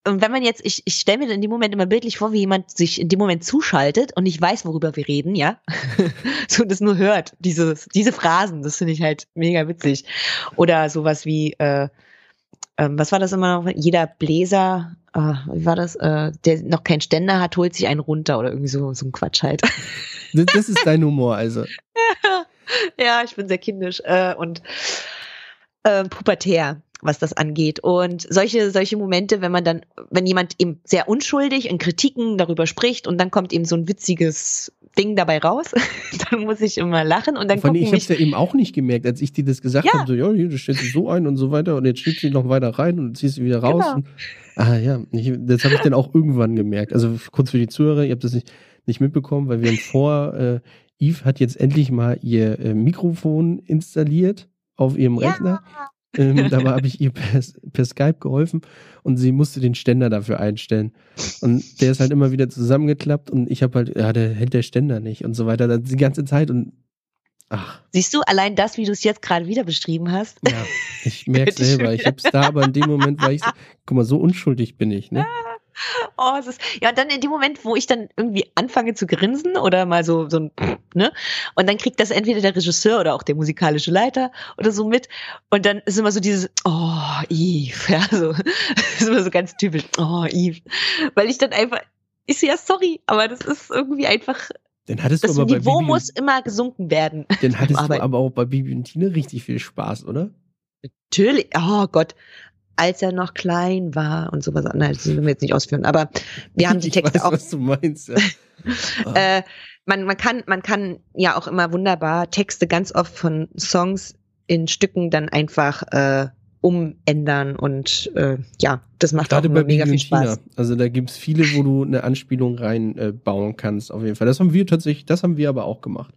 und wenn man jetzt, ich, ich stelle mir in dem Moment immer bildlich vor, wie jemand sich in dem Moment zuschaltet und nicht weiß, worüber wir reden, ja. so das nur hört, diese, diese Phrasen, das finde ich halt mega witzig. Oder sowas wie, äh, äh, was war das immer noch? Jeder Bläser, äh, wie war das, äh, der noch keinen Ständer hat, holt sich einen runter oder irgendwie so, so ein Quatsch halt. das ist dein Humor, also. ja, ich bin sehr kindisch äh, und äh, pubertär was das angeht. Und solche, solche Momente, wenn man dann, wenn jemand eben sehr unschuldig in Kritiken darüber spricht und dann kommt eben so ein witziges Ding dabei raus, dann muss ich immer lachen und dann Von Ich habe es ja eben auch nicht gemerkt, als ich dir das gesagt ja. habe, so, ja, hier, du stellst sie so ein und so weiter und jetzt schiebt sie noch weiter rein und ziehst sie wieder raus. Genau. Und, ah ja, ich, das habe ich dann auch irgendwann gemerkt. Also kurz für die Zuhörer, ihr habt das nicht, nicht mitbekommen, weil wir haben vor, äh, Eve hat jetzt endlich mal ihr äh, Mikrofon installiert auf ihrem ja. Rechner ähm, da habe ich ihr per, per, Skype geholfen und sie musste den Ständer dafür einstellen. Und der ist halt immer wieder zusammengeklappt und ich habe halt, ja, der hält der Ständer nicht und so weiter. Die ganze Zeit und ach. Siehst du, allein das, wie du es jetzt gerade wieder beschrieben hast. Ja, ich merke selber. Ich habe es da, aber in dem Moment war ich guck mal, so unschuldig bin ich, ne? Oh, es ist, ja, und dann in dem Moment, wo ich dann irgendwie anfange zu grinsen oder mal so, so ein, ne? Und dann kriegt das entweder der Regisseur oder auch der musikalische Leiter oder so mit. Und dann ist immer so dieses, oh, Yves, ja, so, ist immer so ganz typisch, oh, Yves. Weil ich dann einfach, ich so, ja, sorry, aber das ist irgendwie einfach, dann hattest das du aber Niveau bei Bibi muss immer gesunken werden. Dann hattest du aber auch bei Bibi und Tina richtig viel Spaß, oder? Natürlich, oh Gott als er noch klein war und sowas. Nein, das müssen wir jetzt nicht ausführen. Aber wir haben die Texte ich weiß, auch. Was du meinst, ja. äh, man, man, kann, man kann ja auch immer wunderbar Texte ganz oft von Songs in Stücken dann einfach äh, umändern und äh, ja, das macht Gerade auch immer mega viel Spaß. Also da gibt's viele, wo du eine Anspielung reinbauen äh, kannst, auf jeden Fall. Das haben wir tatsächlich, das haben wir aber auch gemacht.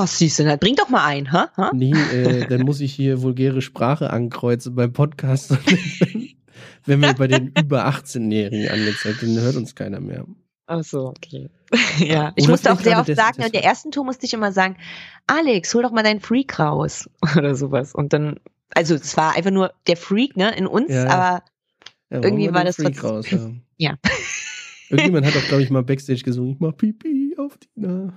Ach, süß, dann bring doch mal ein, ha? ha? Nee, äh, dann muss ich hier vulgäre Sprache ankreuzen beim Podcast. Wenn wir bei den über 18-Jährigen angezeigt, dann hört uns keiner mehr. Ach so, okay. ja, ich Oder musste auch sehr oft sagen, in der ersten Tour musste ich immer sagen, Alex, hol doch mal deinen Freak raus oder sowas. Und dann, also es war einfach nur der Freak, ne, in uns, ja. aber ja, irgendwie war das Freak raus, ja. ja. Irgendjemand hat auch, glaube ich, mal Backstage gesungen, ich mach Pipi auf die Nase.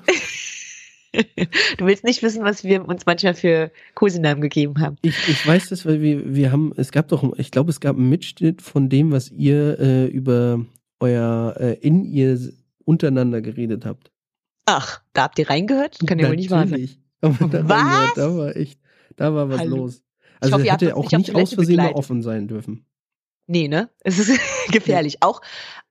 du willst nicht wissen, was wir uns manchmal für Kosenamen gegeben haben. Ich, ich weiß das, weil wir, wir haben, es gab doch, ich glaube, es gab einen Mitschnitt von dem, was ihr äh, über euer, äh, in ihr untereinander geredet habt. Ach, da habt ihr reingehört? Kann ja wohl nicht wahr sein. Da was? Da war echt, da war was Hallo. los. Also hoffe, hätte auch nicht aus Versehen mal offen sein dürfen. Nee, ne? Es ist gefährlich. Auch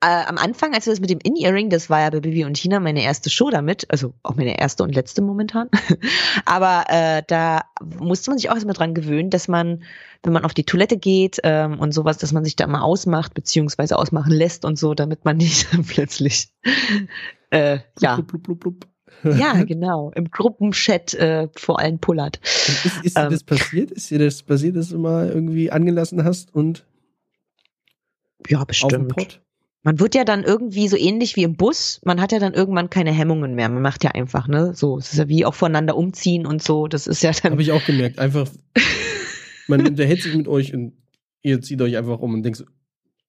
äh, am Anfang, als wir das mit dem In-Earring, das war ja bei Bibi und Tina meine erste Show damit, also auch meine erste und letzte momentan. Aber äh, da musste man sich auch erstmal dran gewöhnen, dass man, wenn man auf die Toilette geht ähm, und sowas, dass man sich da mal ausmacht, beziehungsweise ausmachen lässt und so, damit man nicht plötzlich äh, ja. Blub, blub, blub, ja, genau. Im Gruppenchat äh, vor allem pullert. Ist, ist dir ähm, das passiert? Ist dir das passiert, dass du mal irgendwie angelassen hast und ja, bestimmt. Man wird ja dann irgendwie so ähnlich wie im Bus. Man hat ja dann irgendwann keine Hemmungen mehr. Man macht ja einfach, ne? So, es ist ja wie auch voneinander umziehen und so. Das ist ja dann. Habe ich auch gemerkt. Einfach, man unterhält sich mit euch und ihr zieht euch einfach um und denkt so,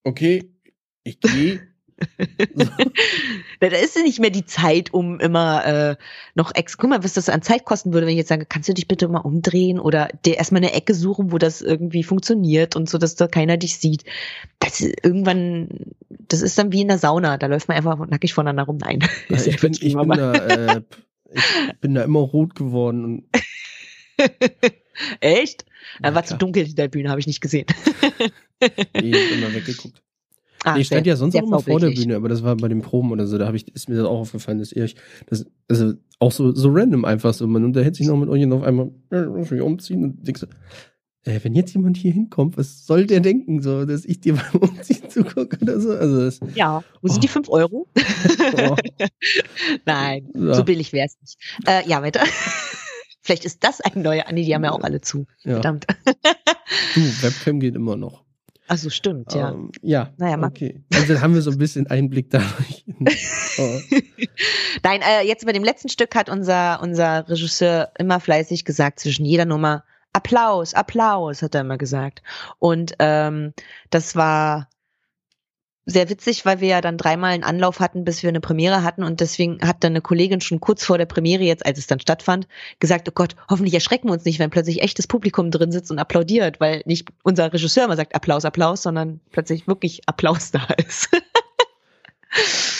okay, ich gehe da ist ja nicht mehr die Zeit, um immer äh, noch ex. Guck mal, was das an Zeit kosten würde, wenn ich jetzt sage, kannst du dich bitte mal umdrehen oder dir erstmal eine Ecke suchen, wo das irgendwie funktioniert und so, dass da keiner dich sieht. Das ist irgendwann, das ist dann wie in der Sauna, da läuft man einfach nackig voneinander rum. Nein. Ja, ich, bin, ich, bin da, äh, ich bin da immer rot geworden. Echt? Ja, war klar. zu dunkel hinter der Bühne, habe ich nicht gesehen. ich hab immer weggeguckt. Ah, ich stand ja sonst auch immer vor der Bühne, aber das war bei den Proben oder so, da habe ich, ist mir das auch aufgefallen, dass ihr euch, das, also auch so, so random einfach so, man unterhält sich noch mit euch und auf einmal, äh, muss ich umziehen und denkst so, äh, wenn jetzt jemand hier hinkommt, was soll der denken, so, dass ich dir beim Umziehen zugucke oder so? Also das, ja, wo sind oh. die fünf Euro? oh. Nein, ja. so billig wäre es nicht. Äh, ja, weiter. Vielleicht ist das ein neuer, nee, die haben ja auch alle zu. Ja. Verdammt. du, Webcam geht immer noch. Ach so, stimmt, ja. Ähm, ja, naja, okay. Also dann haben wir so ein bisschen Einblick dadurch. oh. Nein, äh, jetzt bei dem letzten Stück hat unser, unser Regisseur immer fleißig gesagt, zwischen jeder Nummer Applaus, Applaus, hat er immer gesagt. Und ähm, das war sehr witzig, weil wir ja dann dreimal einen Anlauf hatten, bis wir eine Premiere hatten und deswegen hat dann eine Kollegin schon kurz vor der Premiere, jetzt als es dann stattfand, gesagt, oh Gott, hoffentlich erschrecken wir uns nicht, wenn plötzlich echtes Publikum drin sitzt und applaudiert, weil nicht unser Regisseur immer sagt Applaus, Applaus, sondern plötzlich wirklich Applaus da ist.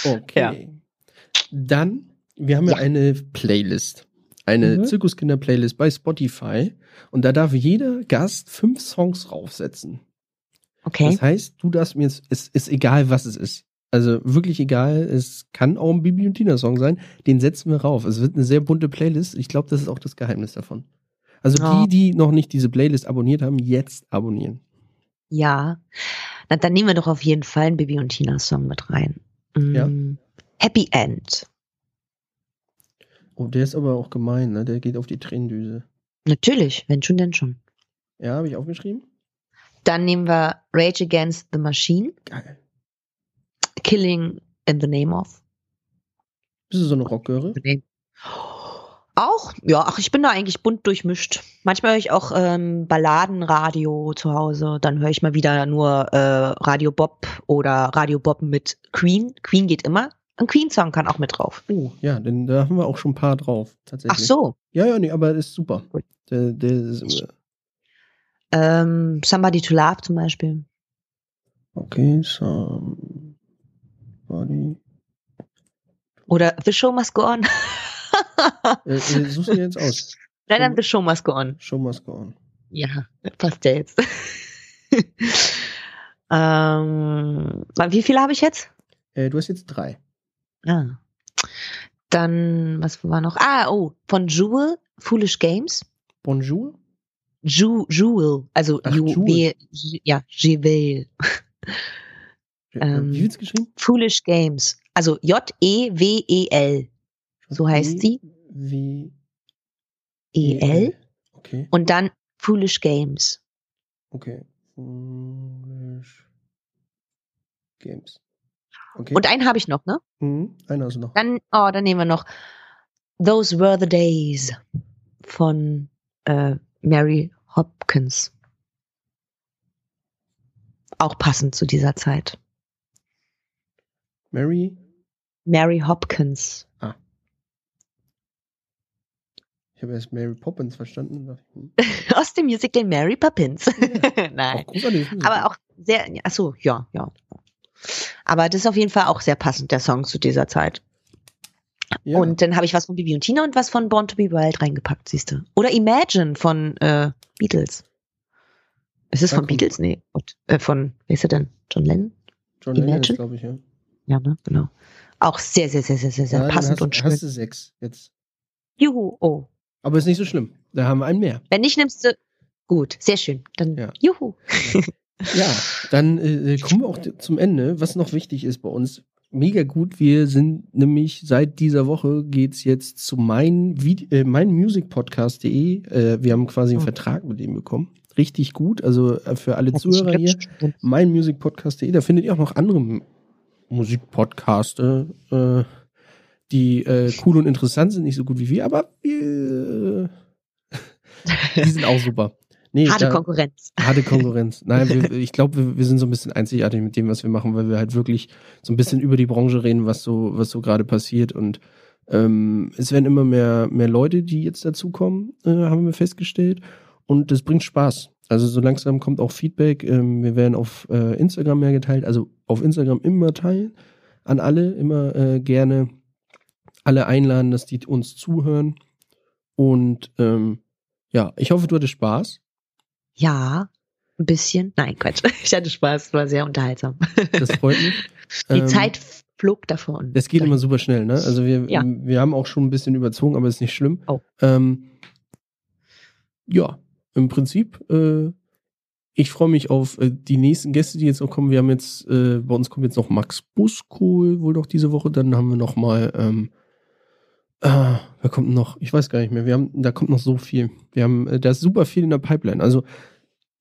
okay. Ja. Dann, wir haben ja, ja eine Playlist eine mhm. Zirkuskinder-Playlist bei Spotify und da darf jeder Gast fünf Songs draufsetzen. Okay. Das heißt, du darfst mir jetzt, es ist egal, was es ist. Also wirklich egal, es kann auch ein Bibi und Tina Song sein, den setzen wir rauf. Es wird eine sehr bunte Playlist. Ich glaube, das ist auch das Geheimnis davon. Also oh. die, die noch nicht diese Playlist abonniert haben, jetzt abonnieren. Ja. Na, dann nehmen wir doch auf jeden Fall einen Bibi und Tina Song mit rein. Mm. Ja. Happy End. Oh, der ist aber auch gemein, ne? Der geht auf die Tränendüse. Natürlich, wenn schon, denn schon. Ja, habe ich aufgeschrieben. Dann nehmen wir Rage Against the Machine. Geil. Killing in the Name of. Bist du so eine Rockgöre? Auch, ja, ach, ich bin da eigentlich bunt durchmischt. Manchmal höre ich auch ähm, Balladenradio zu Hause. Dann höre ich mal wieder nur äh, Radio Bob oder Radio Bob mit Queen. Queen geht immer. Ein Queen-Song kann auch mit drauf. Oh, ja, denn da haben wir auch schon ein paar drauf, tatsächlich. Ach so. Ja, ja, nee, aber das ist super. Der, der ist, ähm, Somebody to Love zum Beispiel. Okay, Somebody. Oder The Show Must Go On. äh, äh, suchst du jetzt aus? Nein, dann The Show Must Go On. Show Must Go On. Ja, passt ja jetzt. ähm, wie viele habe ich jetzt? Äh, du hast jetzt drei. Ah. Dann, was war noch? Ah, oh, von Jewel, Foolish Games. Bonjour? Ju, Jewel, also Ach, Jewel. ja, Jewel. ähm, Wie wird's geschrieben? Foolish Games. Also J-E-W-E-L. So heißt sie. W E-L. Okay. Und dann Foolish Games. Okay. Foolish Games. Okay. Und einen habe ich noch, ne? Mhm, einen hast du noch. Dann, oh, dann nehmen wir noch Those Were the Days von äh, Mary Hopkins. Auch passend zu dieser Zeit. Mary? Mary Hopkins. Ah. Ich habe erst Mary Poppins verstanden. Aus dem Musical Mary Poppins. Ja. Nein. Auch Aber auch sehr, achso, ja, ja. Aber das ist auf jeden Fall auch sehr passend, der Song zu dieser Zeit. Ja. Und dann habe ich was von Bibi und Tina und was von Born to Be Wild reingepackt, siehst du. Oder Imagine von äh, Beatles. Ist es von Beatles? Nee. Und, äh, von, wer ist er denn? John Lennon? John Lennon glaube ich, ja. Ja, ne? Genau. Auch sehr, sehr, sehr, sehr, sehr, sehr ja, passend hast, und schön. Hast du sechs jetzt. Juhu, oh. Aber ist nicht so schlimm. Da haben wir einen mehr. Wenn nicht, nimmst du. Gut, sehr schön. Dann ja. juhu. Ja. Ja, dann äh, kommen wir auch zum Ende. Was noch wichtig ist bei uns, mega gut. Wir sind nämlich seit dieser Woche geht's jetzt zu mein, äh, meinmusicpodcast.de. Äh, wir haben quasi einen oh. Vertrag mit dem bekommen. Richtig gut. Also äh, für alle Zuhörer hier, meinmusicpodcast.de. Da findet ihr auch noch andere Musikpodcaste, äh, die äh, cool und interessant sind, nicht so gut wie wir, aber wir, äh, die sind auch super. Nee, harte da, Konkurrenz. Harte Konkurrenz. Nein, wir, ich glaube, wir, wir, sind so ein bisschen einzigartig mit dem, was wir machen, weil wir halt wirklich so ein bisschen über die Branche reden, was so, was so gerade passiert. Und ähm, es werden immer mehr, mehr Leute, die jetzt dazukommen, äh, haben wir festgestellt. Und das bringt Spaß. Also so langsam kommt auch Feedback. Ähm, wir werden auf äh, Instagram mehr geteilt, also auf Instagram immer teilen. An alle, immer äh, gerne alle einladen, dass die uns zuhören. Und ähm, ja, ich hoffe, du hattest Spaß. Ja, ein bisschen. Nein, Quatsch. Ich hatte Spaß, war sehr unterhaltsam. Das freut mich. Die Ähm, Zeit flog davon. Das geht immer super schnell, ne? Also wir, Ja. wir haben auch schon ein bisschen überzogen, aber ist nicht schlimm. Oh. Ähm, ja, im Prinzip, äh, ich freue mich auf äh, die nächsten Gäste, die jetzt noch kommen. Wir haben jetzt, äh, bei uns kommt jetzt noch Max Buskohl wohl noch diese Woche. Dann haben wir noch mal, ähm, ah, wer kommt noch? Ich weiß gar nicht mehr. Wir haben, da kommt noch so viel. Wir haben, äh, da ist super viel in der Pipeline. Also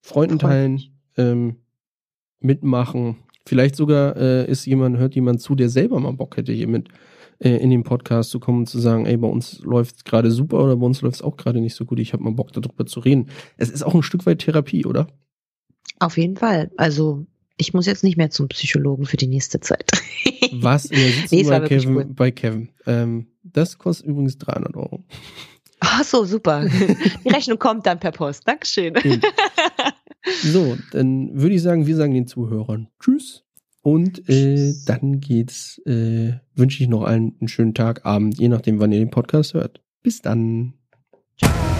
Freunden teilen, ähm, mitmachen. Vielleicht sogar äh, ist jemand, hört jemand zu, der selber mal Bock hätte, hier mit äh, in den Podcast zu kommen und zu sagen, ey, bei uns läuft es gerade super oder bei uns läuft es auch gerade nicht so gut. Ich habe mal Bock, darüber zu reden. Es ist auch ein Stück weit Therapie, oder? Auf jeden Fall. Also, ich muss jetzt nicht mehr zum Psychologen für die nächste Zeit. Was in der Sitzung Nee, bei, Kevin, cool. bei Kevin. Ähm, das kostet übrigens 300 Euro. Ach so, super. Die Rechnung kommt dann per Post. Dankeschön. Eben. So, dann würde ich sagen, wir sagen den Zuhörern Tschüss. Und äh, dann geht's, äh, wünsche ich noch allen einen schönen Tag, Abend, je nachdem, wann ihr den Podcast hört. Bis dann. Ciao.